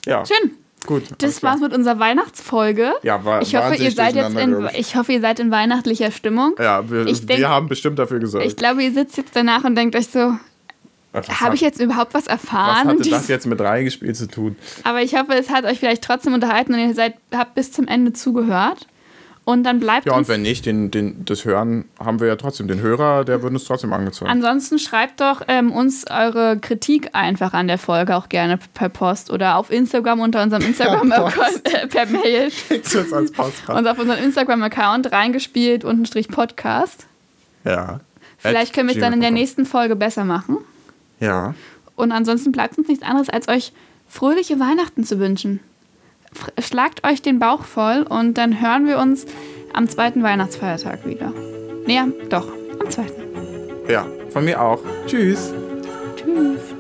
Speaker 2: Ja,
Speaker 1: Schön.
Speaker 2: gut.
Speaker 1: Das war's mit unserer Weihnachtsfolge.
Speaker 2: Ja, war
Speaker 1: ich hoffe, ihr seid jetzt in, ich hoffe, ihr seid in weihnachtlicher Stimmung.
Speaker 2: Ja, wir,
Speaker 1: Ich denk-
Speaker 2: wir haben bestimmt dafür gesorgt.
Speaker 1: Ich glaube, ihr sitzt jetzt danach und denkt euch so,
Speaker 2: was hat,
Speaker 1: habe ich jetzt überhaupt was
Speaker 2: was
Speaker 1: erfahren?
Speaker 2: hatte
Speaker 1: Dies-
Speaker 2: das jetzt mit reingespielt zu tun?
Speaker 1: Aber ich hoffe, es hat euch vielleicht trotzdem unterhalten und ihr seid, habt bis zum Ende zugehört. Und dann bleibt
Speaker 2: Ja, und
Speaker 1: uns
Speaker 2: wenn nicht, den, den, das Hören haben wir ja trotzdem. Den Hörer, der wird uns trotzdem angezeigt.
Speaker 1: Ansonsten schreibt doch ähm, uns eure Kritik einfach an der Folge auch gerne per Post oder auf Instagram unter unserem Instagram-Account äh, per Mail
Speaker 2: jetzt als Postkarte.
Speaker 1: und auf unseren Instagram-Account reingespielt unterstrich Podcast.
Speaker 2: Ja.
Speaker 1: Vielleicht können wir es dann in der nächsten Folge besser machen.
Speaker 2: Ja.
Speaker 1: Und ansonsten bleibt uns nichts anderes, als euch fröhliche Weihnachten zu wünschen schlagt euch den Bauch voll und dann hören wir uns am zweiten Weihnachtsfeiertag wieder. Naja, doch, am zweiten.
Speaker 2: Ja, von mir auch. Tschüss. Tschüss.